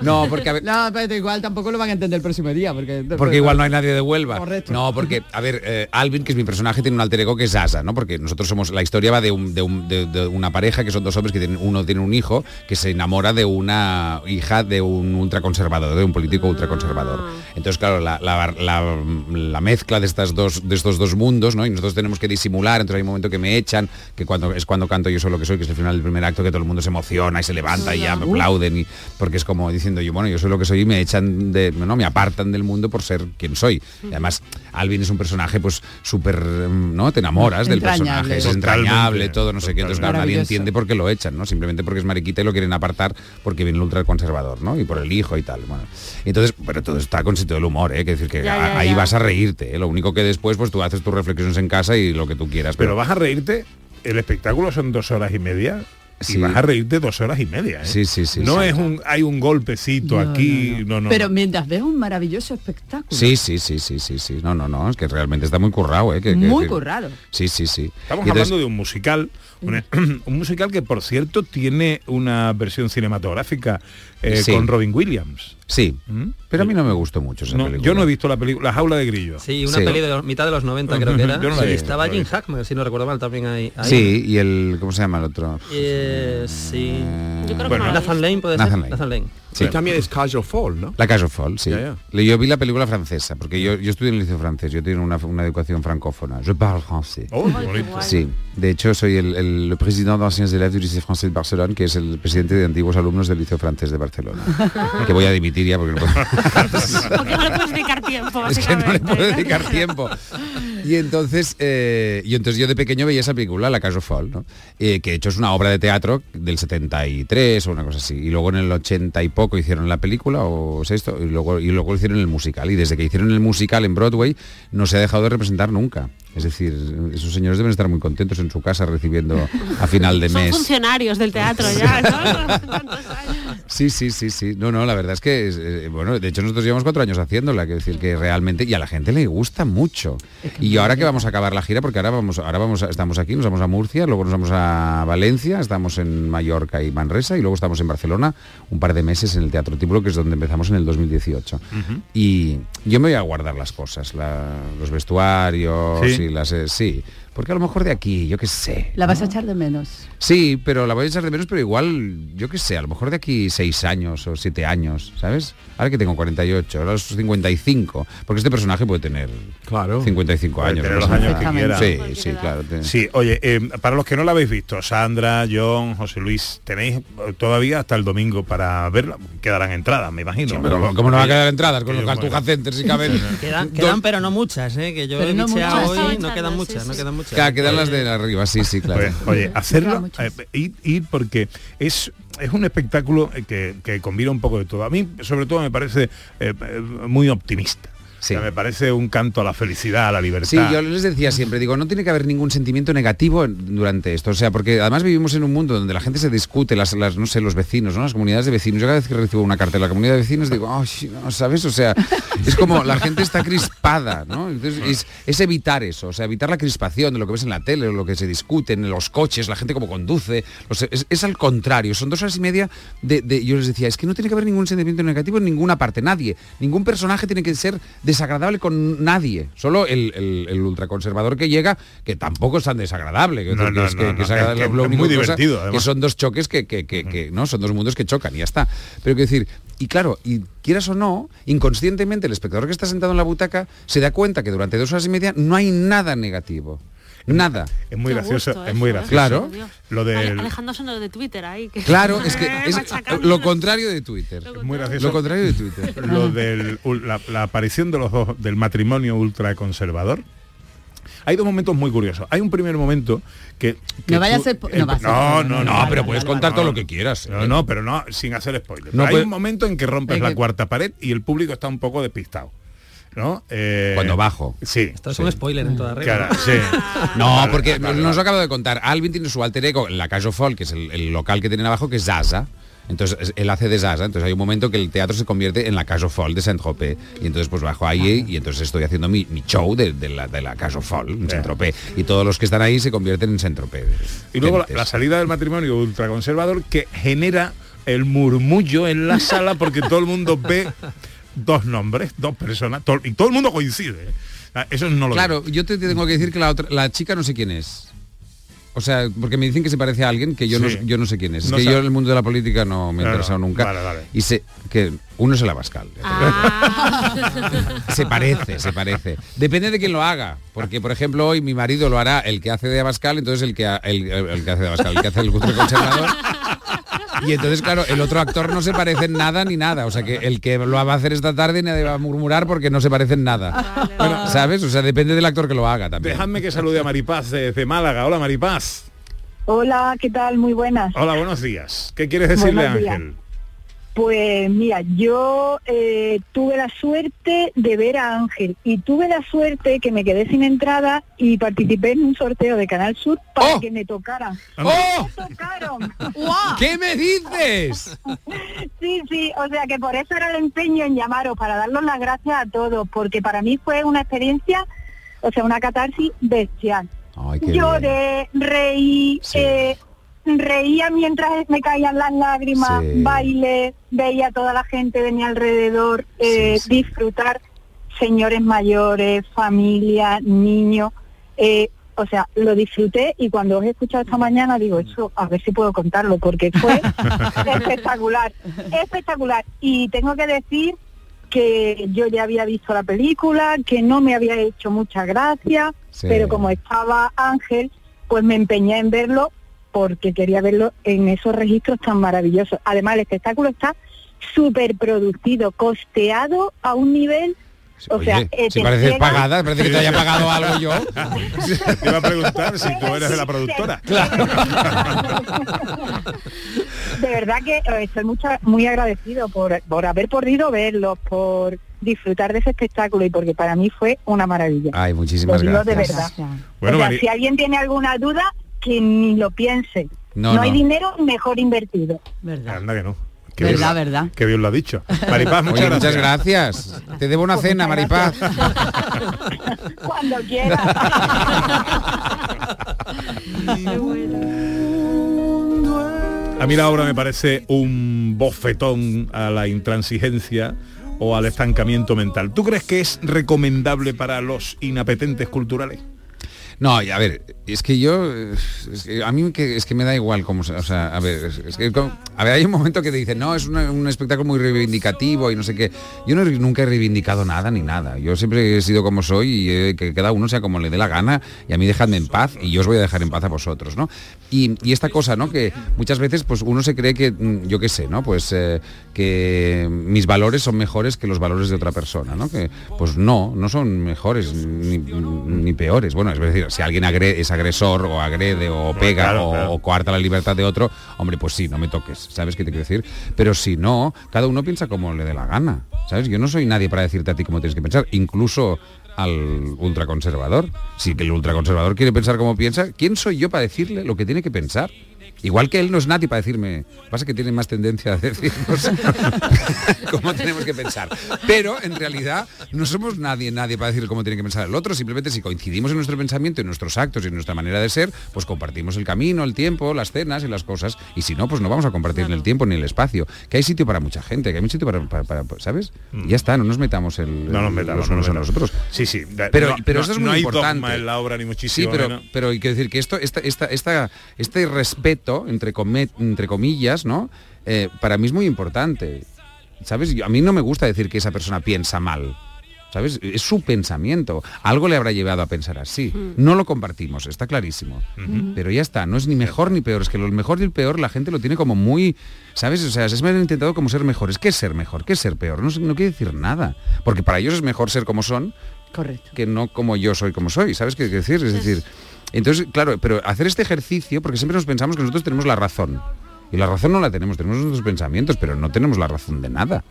No, porque a ver,
No, pero igual tampoco lo van a entender el próximo día. Porque,
Porque igual no hay nadie de Huelva.
Correcto.
No, porque, a ver, eh, Alvin, que es mi personaje, tiene un alter ego que es Asa, ¿no? Porque nosotros somos, la historia va de, un- de un- de- de una pareja que son dos hombres que tienen, uno tiene un hijo que se enamora de una hija de un ultraconservador, de un político ultraconservador. Entonces, claro, la, la- la- la mezcla de estas dos, de estos dos mundos, ¿no? Y nosotros tenemos que disimular, entonces hay un momento que me echan, que cuando es cuando canto yo soy lo que soy, que es el final del primer acto, que todo el mundo se emociona y se levanta y ya me aplauden, y, porque es como diciendo yo, bueno, yo soy lo que soy y me echan de, no, me apartan del mundo por ser quien soy. Y además, Alvin es un personaje pues súper, ¿no? Te enamoras del
Entrañable.
personaje, es entrañable, todo, no sé qué. Entonces, claro, nadie entiende por qué lo echan, ¿no? Simplemente porque es mariquita y lo quieren apartar porque viene el ultraconservador, ¿no? Y por el hijo y tal. Bueno. Entonces, pero todo está con sentido del humor, ¿eh? Que decir que
Ya,
a-
ya,
ahí
ya.
vas a reírte, ¿eh? Lo único que después, pues tú haces tus reflexiones en casa y lo que tú quieras.
Pero vas a reírte, el espectáculo son dos horas y media.
Sí.
Y vas a reírte dos horas y media. ¿eh?
Sí, sí, sí,
No
sí.
es un, hay un golpecito
No,
aquí, no, no.
Pero
no.
mientras ves un maravilloso espectáculo.
Sí, sí, sí, sí, sí, sí. No, no, no, es que realmente está muy currado, ¿eh? Que- que-
Muy
que-
currado.
Sí, sí, sí.
Estamos
Y entonces-
hablando de un musical, un, un musical que por cierto tiene una versión cinematográfica eh,
Sí.
con Robin Williams.
Sí,
¿Mm?
pero a mí no me gustó mucho esa
No,
película.
yo no he visto la película La jaula de grillos.
Sí, una
Sí.
peli de los- mitad de los 90 creo que era.
Yo no la
Sí, estaba Jim. Hackman, si no recuerdo mal, también ahí. ahí.
Sí, y el, ¿cómo se llama el otro?
Eh, sí.
Yo creo que no
Nathan. Lane puede
Nathan
ser.
Lane.
Nathan Lane.
Sí.
Y también es Casual Fall, ¿no?
La of Fall, sí. Le- Yo vi la película francesa, porque yo, yo estudié en el liceo francés, yo tengo una, una educación francófona. Je parle français.
Oh, bonito.
Sí, de hecho soy el, el, presidente d'anciens élèves du lycée français de Barcelona, que es el presidente de antiguos alumnos del liceo francés de Barcelona. Que voy a dimitir ya porque no puedo.
Porque no le puedes dedicar tiempo,
es que no le puedo dedicar tiempo. Y entonces, eh, y entonces yo de pequeño veía esa película, La of Fall, ¿no? Eh, que de hecho es una obra de teatro del 73 o una cosa así. Y luego en el 80 y poco hicieron la película o sexto, y luego, y luego hicieron el musical. Y desde que hicieron el musical en Broadway no se ha dejado de representar nunca. Es decir, esos señores deben estar muy contentos en su casa recibiendo a final de
Son
mes.
funcionarios del teatro ya, ¿no?
Sí, sí, sí, sí. No, no, la verdad es que, es, eh, bueno, de hecho nosotros llevamos cuatro años haciéndola, que decir que realmente, y a la gente le gusta mucho. Y ahora que vamos a acabar la gira, porque ahora vamos, ahora vamos, a- estamos aquí, nos vamos a Murcia, luego nos vamos a Valencia, estamos en Mallorca y Manresa, y luego estamos en Barcelona un par de meses en el Teatro Tíbulo, que es donde empezamos en el 2018. Y yo me voy a guardar las cosas, la- los vestuarios
¿Sí?
Y las... eh, sí, porque a lo mejor de aquí, yo qué sé.
La vas a echar de menos.
Sí, pero la voy a echar de menos, pero igual, yo qué sé, a lo mejor de aquí seis años o siete años, ¿sabes? Ahora que tengo 48, ahora los 55, porque este personaje puede tener
claro.
55
Puede
años.
tener
¿no?
los años que quiera.
Sí, sí, claro.
Sí, oye, eh, para los que no la habéis visto, Sandra, John, José Luis, tenéis eh, todavía hasta el domingo para verla. Quedarán entradas, me imagino.
pero ¿cómo no va a quedar entradas con
Que
los Cartuja Center si caben?
Quedan, pero no muchas, ¿eh? que yo
Pero
he
no
bicheado
muchas.
hoy,
Estaban
no quedan muchas, no quedan muchas.
Claro, quedan las de arriba, sí, sí, claro.
Pues, oye, hacerlo, eh, ir, ir porque es es un espectáculo eh, que, que combina un poco de todo. A mí, sobre todo, me parece eh, eh, muy optimista. O sea, me parece un canto a la felicidad, a la libertad.
Sí, yo les decía siempre, digo, no tiene que haber ningún sentimiento negativo durante esto. O sea, porque además vivimos en un mundo donde la gente se discute, las, las no sé, los vecinos, ¿no? Las comunidades de vecinos. Yo cada vez que recibo una carta de la comunidad de vecinos digo, ay, no, ¿sabes? O sea, es como la gente está crispada, ¿no? Entonces es, es evitar eso, o sea, evitar la crispación de lo que ves en la tele, lo que se discute en los coches, la gente como conduce. es, es al contrario, son dos horas y media de, de- Yo les decía, es que no tiene que haber ningún sentimiento negativo en ninguna parte, nadie. Ningún personaje tiene que ser desagradable con nadie. Solo el, el, el ultraconservador que llega, que tampoco es tan desagradable. que-
No,
que
no,
es que-
no,
que
no,
es agradable,
es que
lo
es
único
muy
cosa
divertido,
Que son dos choques que, que- que- que, no son dos mundos que chocan y ya está. Pero quiero decir, y claro, y quieras o no, inconscientemente el espectador que está sentado en la butaca se da cuenta que durante dos horas y media no hay nada negativo. Nada.
Es muy
Qué
gracioso,
gusto
es muy
eso, ¿eh?
gracioso.
Claro.
Dios.
Lo
Ale-
del
Alejándose lo de Twitter ahí. que-
Claro, es que es lo contrario de Twitter.
es muy gracioso.
Lo contrario de Twitter.
lo del ul- la, la aparición de los dos del matrimonio ultraconservador. Hay dos momentos muy curiosos. Hay un primer momento que, que
No vaya a ser po- no
el-
va a ser
no,
spoiler,
no,
no,
no,
vale,
pero puedes contar
no.
todo lo que quieras. ¿eh?
No, no, pero no sin hacer spoiler.
No,
Pero hay un momento en que rompes
Es
la
que-
cuarta pared y el público está un poco despistado. ¿No? Eh,
Cuando bajo.
Sí.
Esto es un spoiler en toda regla.
Claro, sí.
No,
Vale,
porque
vale,
nos lo acabo de contar. Alvin tiene su alter ego en la Calle Fall, que es el, el local que tienen abajo, que es Zaza. Entonces es- él hace de Zaza, entonces hay un momento que el teatro se convierte en la Calle Fall de Saint-Tropez. Y entonces pues bajo ahí y entonces estoy haciendo mi, mi show de, de la, de la Calle Fall en Saint-Tropez. Y todos los que están ahí se convierten en Saint-Tropez.
Y luego la, la salida del matrimonio ultraconservador que genera el murmullo en la sala porque todo el mundo ve dos nombres, dos personas, y todo el mundo coincide. ¿eh? Eso no lo
Claro, yo te tengo que decir que la, otra, la chica no sé quién es. O sea, porque me dicen que se parece a alguien que yo,
Sí.
no, yo no sé quién es. Es que
sabe.
yo en el mundo de la política no me he
No, no,
interesado nunca.
vale, vale.
Y sé que uno es el Abascal.
Ah.
Se parece, se parece. Depende de quién lo haga. Porque, por ejemplo, hoy mi marido lo hará el que hace de Abascal, entonces el que, ha- el, que hace de Abascal, el que hace el ultraconservador. Y entonces, claro, el otro actor no se parece en nada ni nada. O sea, que el que lo va a hacer esta tarde nadie va a murmurar porque no se parece en nada. Bueno, ¿Sabes? O sea, depende del actor que lo haga también.
Dejadme que salude a Maripaz desde Málaga. Hola Maripaz.
Hola, ¿qué tal? Muy buenas.
Hola, buenos días. ¿Qué quieres decirle. Ángel?
Pues mira, yo eh, tuve la suerte de ver a Ángel y tuve la suerte que me quedé sin entrada y participé en un sorteo de Canal Sur para que me tocaran.
¡Oh!
Me tocaron.
¿Qué me dices?
Sí, sí, o sea que por eso era el empeño en llamaros, para daros las gracias a todos, porque para mí fue una experiencia, o sea, una catarsis bestial.
Ay, bien.
Lloré, reí, eh, reía mientras me caían las lágrimas,
Sí.
bailé, veía a toda la gente de mi alrededor eh, disfrutar, señores mayores, familia, niños. eh, o sea, lo disfruté y cuando os he escuchado esta mañana digo, eso, a ver si puedo contarlo, porque fue espectacular, espectacular. Y tengo que decir que yo ya había visto la película, que no me había hecho mucha gracia, pero como estaba Ángel, pues me empeñé en verlo porque quería verlo en esos registros tan maravillosos. Además, el espectáculo está súper producido, costeado a un nivel... O sea, eh,
si
te
pareces
llega-
pagada, parece que te haya pagado algo yo.
Te iba a preguntar si tú eres de la productora.
de verdad que eh, estoy mucha- muy agradecido por, por haber podido verlo, por disfrutar de ese espectáculo y porque para mí fue una maravilla.
Ay, muchísimas
digo de
gracias.
verdad.
Bueno,
o sea,
Mari-
si alguien tiene alguna duda, que ni lo piense.
No,
No, hay dinero mejor invertido.
Anda que no. Qué
Verdad,
bien,
verdad.
Qué bien lo ha dicho. Maripaz, muchas
Oye,
gracias.
muchas gracias. Te debo una
Pues
cena, Maripaz.
Cuando quiera.
A mí la obra me parece un bofetón a la intransigencia o al estancamiento mental. ¿Tú crees que es recomendable para los inapetentes culturales?
No, a ver, es que yo, a mí que, es que me da igual cómo, se- o sea, a ver, como- a ver, hay un momento que te dicen, no, es un espectáculo muy reivindicativo y no sé qué. Yo no, nunca he reivindicado nada ni nada. Yo siempre he sido como soy y eh, que cada uno sea como le dé la gana y a mí dejadme en paz y yo os voy a dejar en paz a vosotros, ¿no? Y, esta cosa, ¿no? Que muchas veces, pues uno se cree que, mm, yo qué sé, ¿no? Pues eh, que mis valores son mejores que los valores de otra persona, ¿no? Que, pues no, no son mejores ni, peores. Bueno, es decir, si alguien agre- es agresor o agrede o pega
claro,
o,
claro.
o coarta la libertad de otro, hombre, pues sí, no me toques, ¿sabes qué te quiero decir? Pero si no, cada uno piensa como le dé la gana, ¿sabes? Yo no soy nadie para decirte a ti cómo tienes que pensar, incluso al ultraconservador. Si el ultraconservador quiere pensar como piensa, ¿quién soy yo para decirle lo que tiene que pensar? Igual que él no es nadie para decirme, pasa que tiene más tendencia a decirnos cómo tenemos que pensar. Pero en realidad no somos nadie, nadie para decir cómo tiene que pensar el otro, simplemente si coincidimos en nuestro pensamiento, en nuestros actos y en nuestra manera de ser, pues compartimos el camino, el tiempo, las cenas y las cosas. Y si no, pues no vamos a compartir ni el tiempo ni el espacio. Que hay sitio para mucha gente, que hay sitio para, para- para- ¿sabes? Y ya está, no nos metamos el,
Mm. No nos metamos,
los
no nos
unos a
metamos.
los otros.
Sí, sí.
Pero,
no-
pero
no-
eso es
no
muy
hay
importante.
en la obra, ni muchísimo
Sí, pero, pero hay que decir que esto, esta, esta, esta, este respeto, entre, come- entre comillas, ¿no? Eh, para mí es muy importante. ¿Sabes? Yo- a mí no me gusta decir que esa persona piensa mal. ¿Sabes? Es su pensamiento. Algo le habrá llevado a pensar así. No lo compartimos, está clarísimo. Pero ya está, no es ni mejor ni peor. Es que lo mejor y el peor la gente lo tiene como muy... ¿Sabes? O sea, se me han intentado como ser mejores. ¿Qué es ser mejor? ¿Qué es ser peor? No, no quiere decir nada. Porque para ellos es mejor ser como son
Correcto.
que no como yo soy como soy. ¿Sabes qué decir? Es decir, entonces, claro, pero hacer este ejercicio, porque siempre nos pensamos que nosotros tenemos la razón. Y la razón no la tenemos, tenemos nuestros pensamientos, pero no tenemos la razón de nada.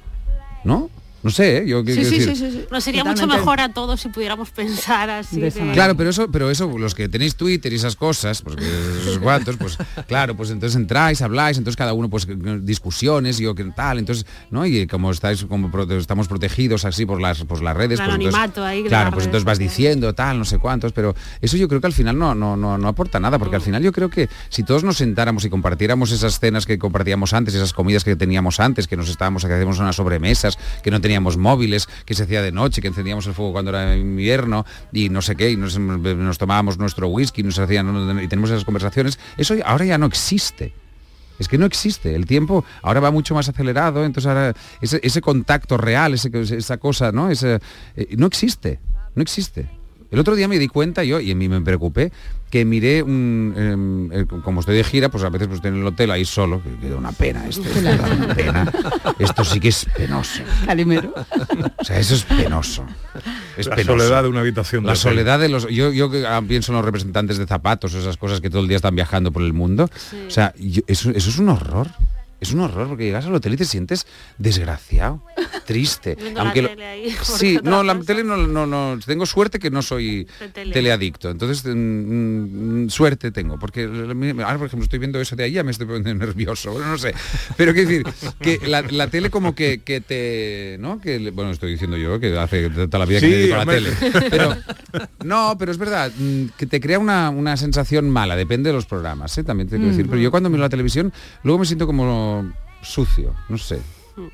¿no? No sé, ¿eh? yo qué quiero decir.
Nos sería mucho mejor a todos si pudiéramos pensar así.
De
de-.
Claro, pero eso, pero eso, los que tenéis Twitter y esas cosas, pues esos cuantos, pues claro, pues entonces entráis, habláis, entonces cada uno pues discusiones y yo qué tal, entonces, ¿no? Y como estáis como prote- estamos protegidos así por las por las redes, pues entonces,
anonimato ahí
claro, pues
redes
entonces vas diciendo tal, no sé cuántos, pero eso yo creo que al final no no no, no aporta nada, porque al final yo creo que si todos nos sentáramos y compartiéramos esas cenas que compartíamos antes, esas comidas que teníamos antes, que nos estábamos, que hacíamos unas sobremesas, que no teníamos móviles, que se hacía de noche, que encendíamos el fuego cuando era invierno y no sé qué, y nos, tomábamos nuestro whisky, nos hacían y tenemos esas conversaciones, eso ahora ya no existe. Es que no existe. El tiempo ahora va mucho más acelerado, entonces ahora ese, ese contacto real, ese- esa cosa, ¿no? Ese, eh, no existe. No existe. El otro día me di cuenta yo, y en mí me preocupé, que miré, un, em, eh, como estoy de gira, pues a veces pues, estoy en el hotel ahí solo, que, que da una pena esto, esto da una pena. Esto sí que es penoso.
Calimero.
O sea, eso es penoso. Es
La
penoso.
soledad de una habitación de
La
hotel.
soledad de los... Yo, yo que ah, pienso en los representantes de zapatos, esas cosas que todo el día están viajando por el mundo. O sea, yo- eso, eso es un horror. Es un horror porque llegas al hotel y te sientes desgraciado, triste. Aunque
la
lo-
tele ahí, por
sí, no, la tele no, no, no, tengo suerte que no soy
tele.
teleadicto. Entonces, mm, mm, suerte tengo. Porque ahora, por ejemplo, estoy viendo eso de ahí, ya me estoy poniendo nervioso. Bueno, no sé. Pero quiero decir, que la, la tele como que, que te... ¿no? Que, bueno, estoy diciendo yo que hace toda la vida que me dedico a la
hombre.
tele. Pero, no, pero es verdad, mm, que te crea una, una sensación mala, depende de los programas, ¿eh? también te quiero decir. Pero yo cuando miro la televisión, luego me siento como sucio, no sé.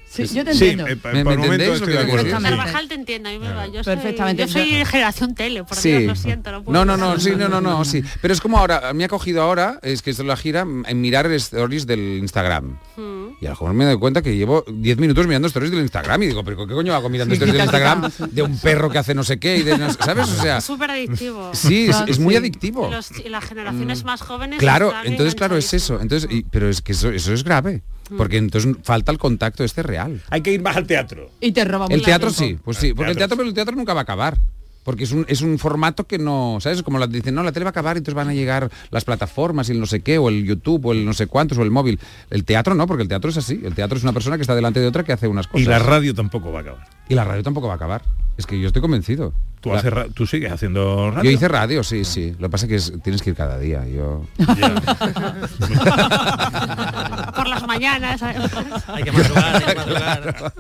Sí, yo te
Sí,
entiendo.
eh, por
¿Me- me
momento
entendéis lo
estoy
que
de acuerdo.
quiero decir?
sí.
Carvajal te entiendo, a mí me va. Yo
Perfectamente.
Soy, yo soy generación tele, por
Sí.
Dios, lo siento. No, puedo
No, no, no, sí, no, no, no, sí. Pero es como ahora, me ha cogido ahora, es que esto es la gira, en mirar stories del Instagram.
Mm.
Y a lo mejor me doy cuenta que llevo 10 minutos mirando stories del Instagram y digo, pero ¿qué coño hago mirando
Sí,
stories del Instagram de un perro que hace no sé qué y de no ¿sabes? O sea,
Es súper adictivo.
sí, es, es muy adictivo.
Y, los- y las generaciones más jóvenes.
Claro, entonces claro es eso. Entonces, y- pero es que eso, eso es grave. Porque entonces falta el contacto este real.
Hay que ir más al teatro.
Y te roba
El teatro
tiempo.
sí, pues sí, porque el teatro, pero el teatro nunca va a acabar. Porque es un, es un formato que no, ¿sabes? Como la, dicen, no, la tele va a acabar y entonces van a llegar las plataformas y el no sé qué, o el YouTube, o el no sé cuántos, o el móvil. El teatro no, porque el teatro es así. El teatro es una persona que está delante de otra que hace unas cosas.
Y la radio tampoco va a acabar.
Y la radio tampoco va a acabar. Es que yo estoy convencido.
Tú,
La-
haces ra- tú sigues haciendo radio.
Yo hice radio, sí, sí. Lo que pasa es que es- tienes que ir cada día. Yo...
Por las mañanas.
Hay que madrugar, hay que madrugar.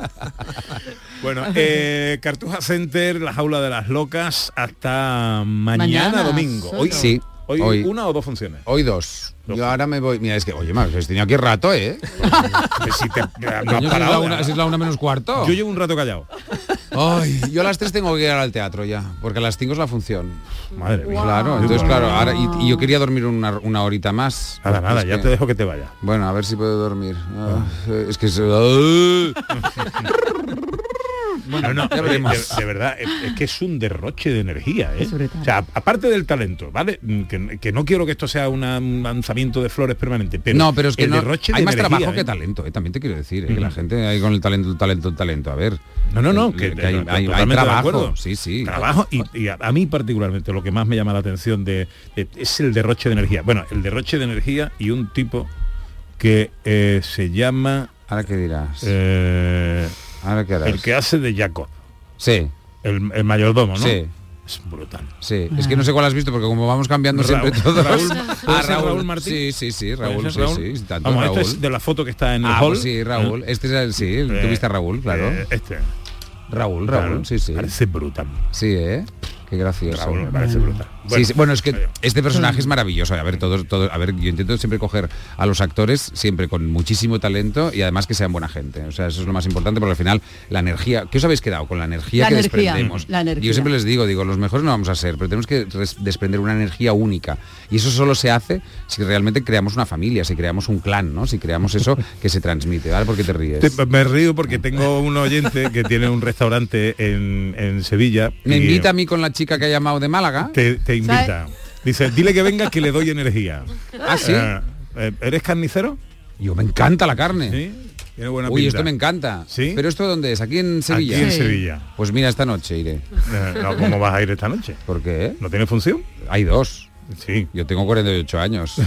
Bueno, eh, Cartuja Center, la jaula de las locas, hasta mañana,
Mañana,
domingo.
solo.
Hoy,
Sí,
hoy,
hoy.
una o dos funciones.
Hoy dos. Yo ahora me voy. Mira, es que, oye, Max, has tenido aquí rato, ¿eh?
Que si te- no has
Coño, si es
parado,
la una, si es la una menos cuarto.
Yo llevo un rato callado.
Ay, yo a las 3 tengo que ir al teatro ya, porque a las 5 es la función.
Madre mía.
Claro, entonces claro, ahora y, y yo quería dormir una, una horita más.
Nada, nada,
Es
ya te dejo que te vayas.
Bueno, a ver si puedo dormir. Ah, Es que se- ¡Ay!
Bueno, no, oye,
veremos.
de, de verdad, es, es que es un derroche de energía, ¿eh? O sea, aparte del talento, ¿vale? Mm, Que, que no quiero que esto sea una- un lanzamiento de flores permanente, pero,
no, pero es que
el
no,
derroche de
hay más
energía,
trabajo
¿eh?
que talento, eh, también te quiero decir, eh, que la gente ahí con el talento, el talento, el talento. A ver.
No, no, no,
que,
que,
hay,
no,
hay- hay
totalmente de
trabajo.
acuerdo.
Sí, sí.
Trabajo y, y a, a mí particularmente lo que más me llama la atención de, de- es el derroche de energía. Bueno, el derroche de energía y un tipo que eh, se llama
Ahora qué dirás.
eh,
Ahora qué harás.
el que hace de Jacob,
Sí,
el, el mayordomo, ¿no?
sí.
Es brutal.
Sí, es que no sé cuál has visto porque como vamos cambiando siempre
Raúl-
todos.
Raúl- ¿puede
Ah,
Raúl Martín?
Sí, sí, sí,
¿Puede
Raúl, sí,
Raúl?
sí, tanto
Vamos,
Raúl.
este es de la foto que está en el
ah,
hall.
pues sí, Raúl. Este es el, sí,
Eh,
tuviste a Raúl, claro.
Eh, este.
Raúl,
Claro,
Raúl, sí, sí.
Parece brutal.
Sí, ¿eh? Qué gracioso.
Raúl me parece brutal.
Sí, sí, bueno, es que este personaje es maravilloso. A ver, todos, todos, a ver, yo intento siempre coger a los actores siempre con muchísimo talento y además que sean buena gente. O sea, eso es lo más importante porque al final la energía, ¿qué os habéis quedado con la energía
La
que
energía,
desprendemos?
la energía.
Yo siempre les digo, digo, los mejores no vamos a ser, pero tenemos que desprender una energía única. Y eso solo se hace si realmente creamos una familia, si creamos un clan, ¿no? Si creamos eso que se transmite, ¿vale? ¿Por qué te ríes?
Te- me río porque tengo un oyente que tiene un restaurante en, en Sevilla.
Me
y
invita a mí con la chica que ha llamado de Málaga.
Te, te invita. Dice, dile que venga que le doy energía.
¿Ah, sí?
Eh, eh, ¿Eres carnicero?
Yo me encanta la carne.
Sí. Tiene buena
Uy,
pinta.
esto me encanta.
¿Sí?
¿Pero esto dónde es? ¿Aquí en Sevilla?
Aquí en Sevilla.
Pues mira, esta noche iré.
Eh, no, ¿Cómo vas a ir esta noche?
¿Por qué?
¿No tiene función?
Hay dos.
Sí.
Yo tengo 48 años.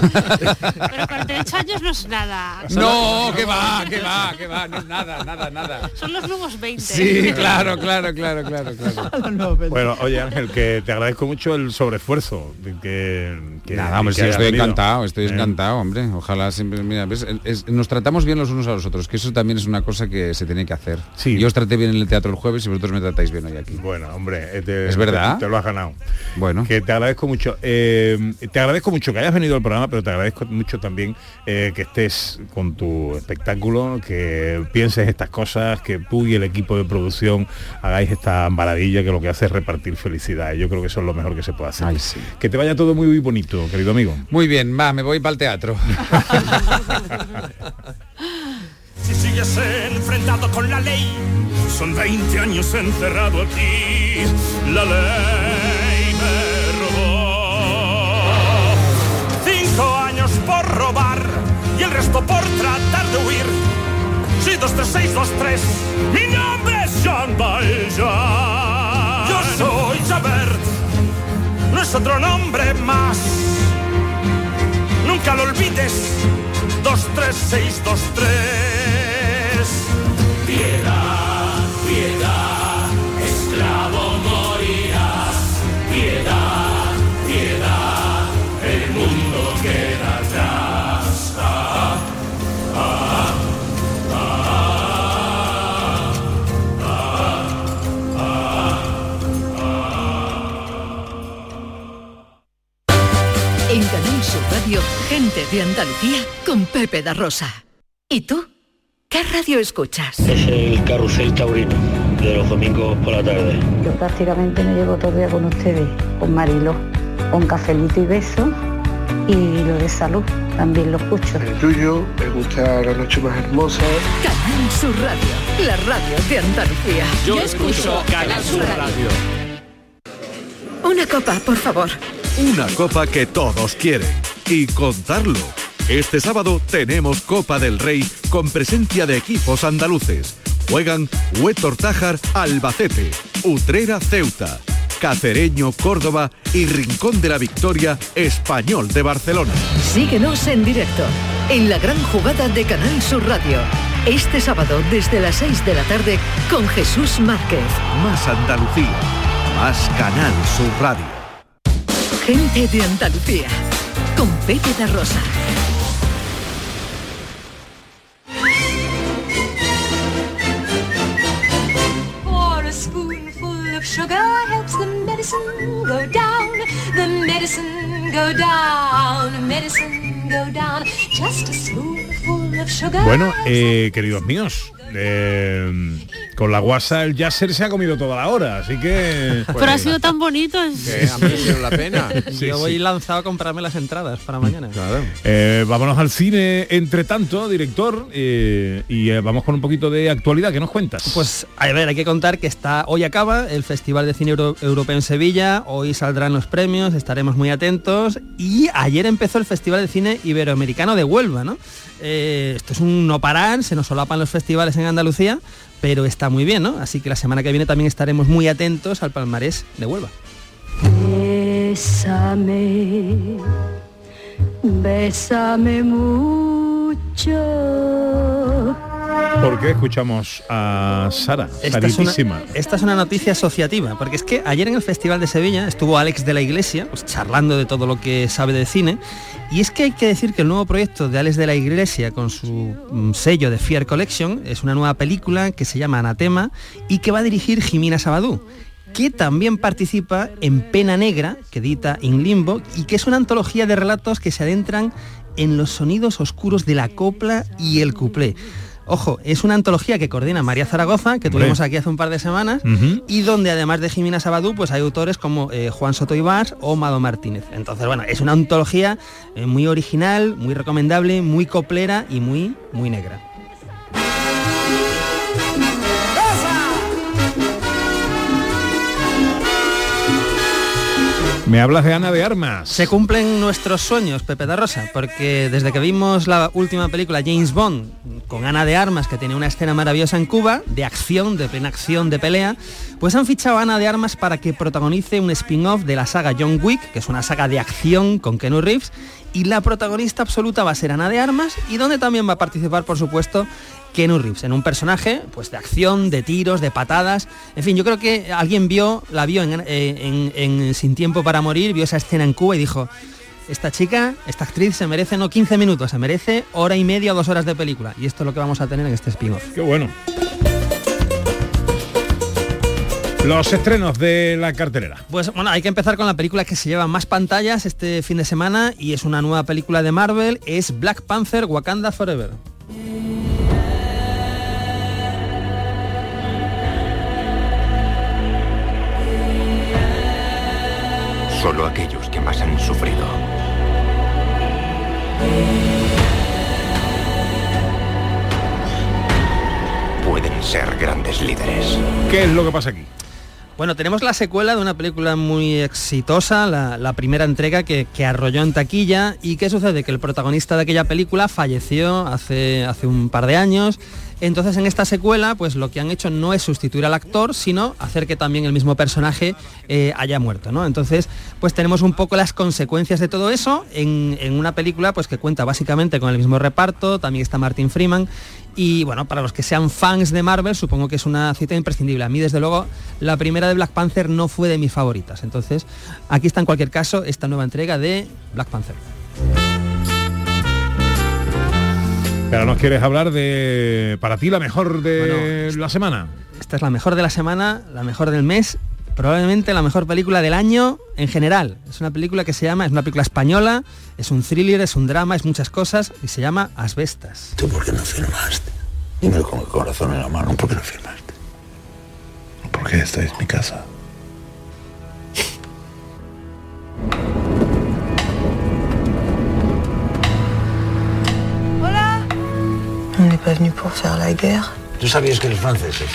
Pero 48 años no es nada.
no, que va, que va, que va. No es nada, nada, nada.
Son los nuevos 20.
Sí, claro, claro, claro, claro, claro.
Bueno, oye Ángel, que te agradezco mucho el sobreesfuerzo de que, que-
Nada, hombre,
que
sí, estoy
venido.
encantado, estoy
Eh,
encantado, hombre. Ojalá siempre, mira, ¿ves? Es- es- nos tratamos bien los unos a los otros, que eso también es una cosa que se tiene que hacer.
Sí.
Yo os traté bien en el teatro el jueves y vosotros me tratáis bien hoy aquí.
Bueno, hombre, eh, te-
¿Es verdad?
Te, te lo has ganado.
Bueno.
Que te agradezco mucho. eh, te agradezco mucho que hayas venido al programa, pero te agradezco mucho también eh, que estés con tu espectáculo, que pienses estas cosas, que tú y el equipo de producción hagáis esta maravilla que lo que hace es repartir felicidad. Yo creo que eso es lo mejor que se puede hacer.
Ay, sí.
Que te vaya todo muy, muy bonito, querido amigo.
Muy bien, va, me voy para el teatro.
Si sigues enfrentado con la ley, son 20 años encerrado aquí. La ley y el resto por tratar de huir. Soy 23623, mi nombre es Jean Valjean. Yo soy Javert, no es otro nombre más. Nunca lo olvides,
23623. Gente de Andalucía, con Pepe da Rosa. ¿Y tú? ¿Qué radio escuchas?
Es el carrusel taurino de los domingos por la tarde.
Yo prácticamente me llevo todo el día con ustedes, con Marilo, con cafelito y beso y lo de salud también lo escucho.
El tuyo, me gusta la noche más hermosa.
Canal Sur Radio, la radio de Andalucía.
Yo escucho Canal Sur Radio.
Una copa, por favor.
Una copa que todos quieren. Y contarlo. Este sábado tenemos Copa del Rey con presencia de equipos andaluces. Juegan Huetor Tájar Albacete, Utrera Ceuta, Cacereño Córdoba y Rincón de la Victoria Español de Barcelona.
Síguenos en directo en la gran jugada de Canal Sur Radio. Este sábado desde las 6 de la tarde con Jesús Márquez.
Más Andalucía, más Canal Sur Radio.
Gente de Andalucía con Pepe da Rosa.
For a spoonful of sugar helps the medicine go down. The medicine go down. Medicine go down. Just a spoonful of sugar.
Bueno, eh, queridos míos, eh, con la guasa el Yasser se ha comido toda la hora, así que...
Pero ha sido tan bonito.
Que ha merecido la pena.
Sí,
Yo voy
sí.
lanzado a comprarme las entradas para mañana.
Eh, vámonos al cine entre tanto, director, eh, y eh, vamos con un poquito de actualidad. ¿Qué nos cuentas?
Pues a ver, hay que contar que está hoy acaba el Festival de Cine Euro- Europeo en Sevilla, hoy saldrán los premios, estaremos muy atentos y ayer empezó el Festival de Cine Iberoamericano de Huelva, ¿no? Eh, esto es un no parar, se nos solapan los festivales en Andalucía, pero está muy bien, ¿no? Así que la semana que viene también estaremos muy atentos al palmarés de Huelva.
Mucho.
¿Por qué escuchamos a Sara?
Esta es, una, esta es una noticia asociativa, porque es que ayer en el Festival de Sevilla estuvo Alex de la Iglesia, pues, charlando de todo lo que sabe de cine, y es que hay que decir que el nuevo proyecto de Alex de la Iglesia con su mm, sello de Fear Collection es una nueva película que se llama Anatema y que va a dirigir Jimena Sabadú que también participa en Pena Negra, que edita In Limbo, y que es una antología de relatos que se adentran en los sonidos oscuros de la copla y el cuplé. Ojo, es una antología que coordina María Zaragoza, que
Hombre.
tuvimos aquí hace un par de semanas, y donde además de Jimena Sabadú, pues hay autores como eh, Juan Soto Ibars o Mado Martínez. Entonces, bueno, es una antología eh, muy original, muy recomendable, muy coplera y muy, muy negra.
Me hablas de Ana de Armas.
Se cumplen nuestros sueños, Pepe da Rosa, porque desde que vimos la última película James Bond con Ana de Armas, que tiene una escena maravillosa en Cuba, de acción, de plena acción, de pelea, pues han fichado a Ana de Armas para que protagonice un spin-off de la saga John Wick, que es una saga de acción con Keanu Reeves, y la protagonista absoluta va a ser Ana de Armas, y donde también va a participar, por supuesto, Keanu Reeves, en un personaje pues de acción, de tiros, de patadas. En fin, yo creo que alguien vio, la vio en, en Sin Tiempo para Morir, vio esa escena en Cuba y dijo, esta chica, esta actriz se merece no 15 minutos, se merece hora y media o dos horas de película. Y esto es lo que vamos a tener en este spin-off.
Qué bueno. Los estrenos de la cartelera.
Pues bueno, hay que empezar con la película que se lleva más pantallas este fin de semana y es una nueva película de Marvel, es Black Panther Wakanda Forever.
Solo aquellos que más han sufrido. Pueden ser grandes líderes.
¿Qué es lo que pasa aquí?
Bueno, tenemos la secuela de una película muy exitosa, la, la primera entrega que, que arrolló en taquilla. ¿Y qué sucede? Que el protagonista de aquella película falleció hace, hace un par de años. Entonces en esta secuela, pues lo que han hecho no es sustituir al actor, sino hacer que también el mismo personaje eh, haya muerto, ¿no? Entonces, pues tenemos un poco las consecuencias de todo eso en, en una película pues que cuenta básicamente con el mismo reparto, también está Martin Freeman. Y bueno, para los que sean fans de Marvel, supongo que es una cita imprescindible. A mí, desde luego, la primera de Black Panther no fue de mis favoritas. Entonces, aquí está en cualquier caso esta nueva entrega de Black Panther.
Pero nos quieres hablar de, para ti, la mejor de la semana.
Esta es la mejor de la semana, la mejor del mes. probablemente la mejor película del año en general. Es una película que se llama, es una película española, es un thriller, es un drama, es muchas cosas y se llama Asbestas.
¿Tú por qué no firmaste? Dímelo con el corazón en la mano, ¿por qué no firmaste? Porque esta es mi casa.
On n'est pas venu pour faire la guerre.
¿Tú sabías que los franceses,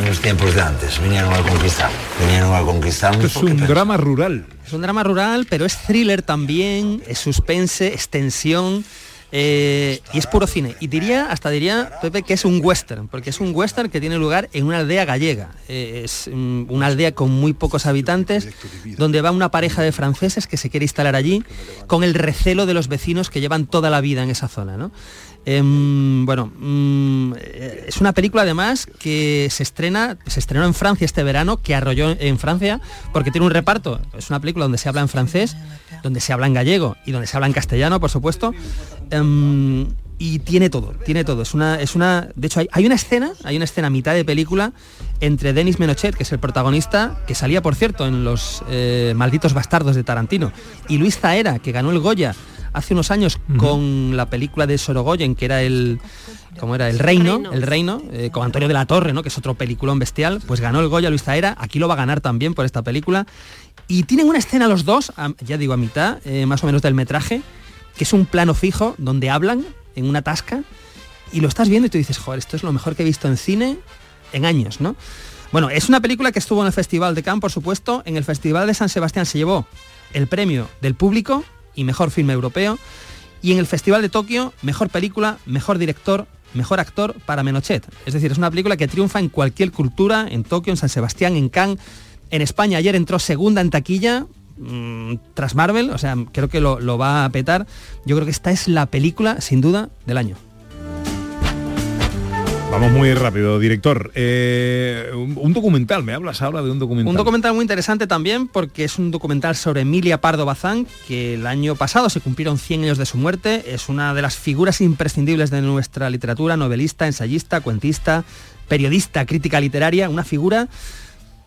en los tiempos de antes, vinieron a conquistar? Vinieron a conquistarnos
Esto es un drama rural.
Es un drama rural, pero es thriller también, es suspense, es tensión. eh, y es puro cine. Y diría, hasta diría, Pepe, que es un western, porque es un western que tiene lugar en una aldea gallega. Eh, es mm, una aldea con muy pocos habitantes, donde va una pareja de franceses que se quiere instalar allí, con el recelo de los vecinos que llevan toda la vida en esa zona. ¿no? Em, bueno, mm, eh, es una película además que se estrena, se estrenó en Francia este verano, que arrolló en Francia, porque tiene un reparto. Es una película donde se habla en francés, donde se habla en gallego y donde se habla en castellano, por supuesto. Em, y tiene todo, tiene todo. Es una, es una. De hecho, hay, una escena, hay una escena a mitad de película entre Denis Menochet, que es el protagonista, que salía, por cierto, en los eh, malditos bastardos de Tarantino, y Luis Zaera, que ganó el Goya hace unos años con la película de Sorogoyen, que era el. ¿Cómo era? El Reino, el Reino, eh, con Antonio de la Torre, ¿no? Que es otro peliculón bestial. Pues ganó el Goya Luis Zaera, aquí lo va a ganar también por esta película. Y tienen una escena los dos, a- ya digo, a mitad, eh, más o menos del metraje, que es un plano fijo donde hablan en una tasca y lo estás viendo y tú dices, joder, esto es lo mejor que he visto en cine en años, ¿no? Bueno, es una película que estuvo en el Festival de Cannes, por supuesto. En el Festival de San Sebastián se llevó el premio del público y mejor filme europeo. Y en el Festival de Tokio, mejor película, mejor director, mejor actor para Menochet. Es decir, es una película que triunfa en cualquier cultura, en Tokio, en San Sebastián, en Cannes. En España ayer entró segunda en taquilla, mm, tras Marvel, o sea, creo que lo, lo va a petar. Yo creo que esta es la película, sin duda, del año.
Vamos muy rápido, director. Eh, un, documental, me hablas ahora de un documental.
Un documental muy interesante también porque es un documental sobre Emilia Pardo Bazán, que el año pasado se cumplieron 100 años de su muerte. Es una de las figuras imprescindibles de nuestra literatura, novelista, ensayista, cuentista, periodista, crítica literaria, una figura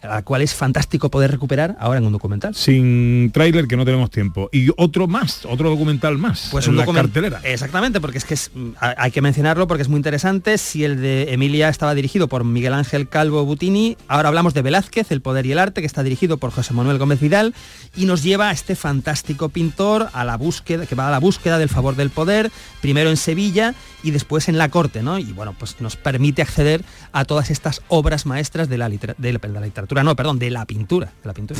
la cual es fantástico poder recuperar ahora en un documental.
Sin tráiler que no tenemos tiempo. Y otro más, otro documental más.
Pues
en
un
la cartelera.
Exactamente, porque es que es- mm, hay que mencionarlo porque es muy interesante. Si el de Emilia estaba dirigido por Miguel Ángel Calvo Butini, ahora hablamos de Velázquez, El Poder y el Arte, que está dirigido por José Manuel Gómez Vidal, y nos lleva a este fantástico pintor a la búsqueda, que va a la búsqueda del favor del poder, primero en Sevilla y después en la corte, ¿no? Y bueno, pues nos permite acceder a todas estas obras maestras de la, litera- de la- la literatura, no, perdón, de la pintura. De la pintura.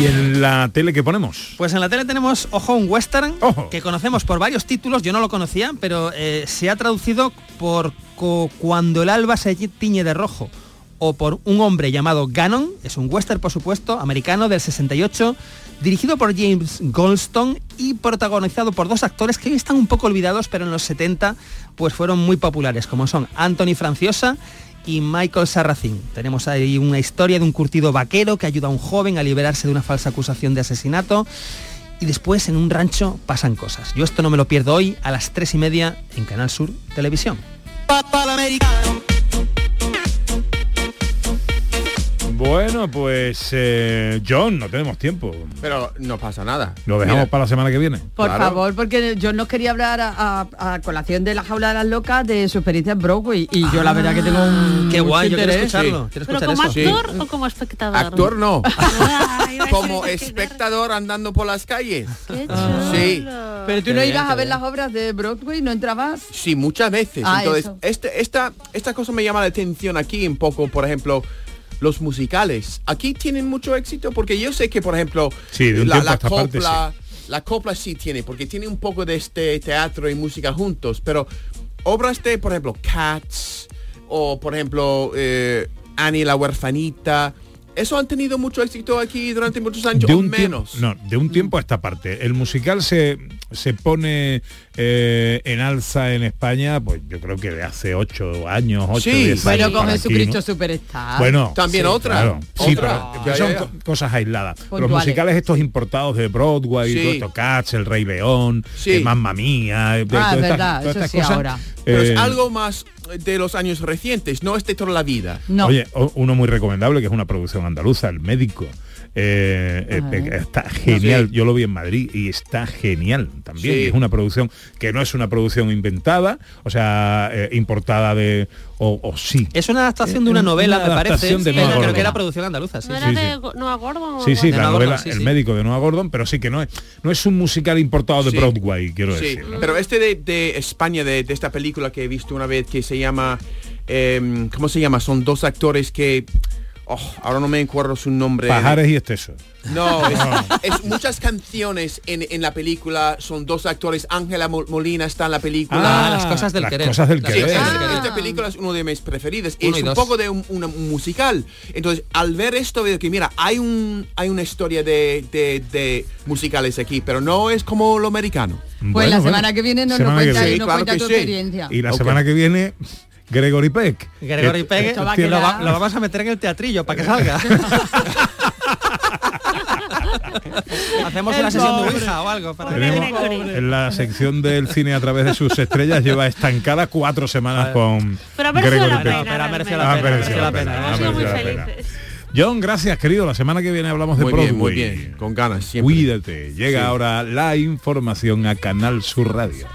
¿Y en la tele que ponemos?
Pues en la tele tenemos, ojo, un western que conocemos por varios títulos, yo no lo conocía, pero eh, se ha traducido por co- Cuando el alba se tiñe de rojo o por un hombre llamado Gannon, es un western por supuesto, americano del 68, dirigido por James Goldstone y protagonizado por dos actores que hoy están un poco olvidados, pero en los 70 pues fueron muy populares, como son Anthony Franciosa y Michael Sarracín. Tenemos ahí una historia de un curtido vaquero que ayuda a un joven a liberarse de una falsa acusación de asesinato. Y después en un rancho pasan cosas. Yo esto no me lo pierdo hoy a las tres y media en Canal Sur Televisión.
Bueno, pues eh, John, no tenemos tiempo.
Pero no pasa nada.
Lo dejamos
Mira,
para la semana que viene.
Por
Claro.
favor, porque yo no quería hablar a, a- a colación de la jaula de las locas de su experiencia en Broadway y yo la verdad que tengo un
Qué guay, yo quiero escucharlo. Quiero
¿Pero
escuchar
como
eso.
actor o como espectador?
Actor no.
Ah,
Como espectador andando por las calles.
qué
Sí.
Pero tú no ibas a ver las obras de Broadway, no entrabas.
Sí, muchas veces.
Ah,
Entonces, este, esta, esta cosa me llama la atención aquí un poco, por ejemplo, los musicales. Aquí tienen mucho éxito porque yo sé que, por ejemplo,
Sí,
la,
tiempo a
la
esta parte,
copla, la copla sí tiene, porque tiene un poco de este teatro y música juntos, pero obras de, por ejemplo, Cats o, por ejemplo, eh, Annie la huerfanita, eso han tenido mucho éxito aquí durante muchos años
de
o menos.
no, de un tiempo a esta parte. El musical se, se pone eh, en alza en España, pues yo creo que de hace ocho años, ocho,
Sí.
diez
Bueno,
años
con Jesucristo
¿no?
Superstar.
Bueno,
También
sí,
otra.
claro. Sí,
Otra.
pero
Ya,
son
ya, ya.
co- cosas aisladas. Los musicales estos importados de Broadway,
Sí.
Cats, El Rey León,
Sí.
eh, Mamma Mía, eh, de
Ah,
todas estas-
verdad,
todas
eso
estas
sí,
cosas,
ahora.
Pero
eh,
es algo más de los años recientes, no es de toda la vida.
No.
Oye, uno muy recomendable que es una producción andaluza, El Médico. Eh, eh, está genial,
Sí.
yo lo vi en Madrid y está genial también.
Sí.
Es una producción que no es una producción inventada, o sea, eh, importada de... O, o sí.
Es una adaptación de una
una
novela, me parece,
de
pero
Noah
creo que era producción andaluza. Sí,
¿No
sí.
era
sí,
de
sí.
Noah Gordon?
Sí, sí, la novela
Gordon, sí,
El
sí.
médico de Noah Gordon, pero sí que no es, no es un musical importado de
Sí.
Broadway, quiero
Sí,
decir. ¿no?
pero este de, de España, de, de esta película que he visto una vez que se llama, em, ¿cómo se llama? Son dos actores que, oh, ahora no me acuerdo su nombre.
Pajares y Esteso.
No, es, es muchas canciones en, en la película, son dos actores, Ángela Mo- Molina está en la película.
Ah, las cosas del
las
querer.
cosas del
Sí,
querer.
cosas
esta,
del querer.
esta película es uno de mis preferidos.
Uno
es un
dos.
poco de un, musical. Entonces, al ver esto, veo que mira, hay un hay una historia de, de- de musicales aquí, pero no es como lo americano.
Pues
Bueno,
la
bueno,
semana que viene nos lo cuenta y
Sí,
nos
claro
cuenta
que
tu
sí.
experiencia.
Y la semana que viene, Gregory Peck.
Gregory
Que-
va a
lo, va-
quedar-
lo vamos a meter en el teatrillo para que salga. Hacemos
El
una sesión de. Ouija o algo. Para
Tenemos en la sección del cine a través de sus estrellas lleva estancada cuatro semanas con
Pero
Gregory
la
Peck.
pena.
Pero ha merecido
realmente.
la pena,
la
felices.
John, gracias querido. La semana que viene hablamos de
Muy
Broadway.
bien, muy bien, con ganas siempre.
Cuídate. Llega
Sí.
ahora la información a Canal Sur Radio.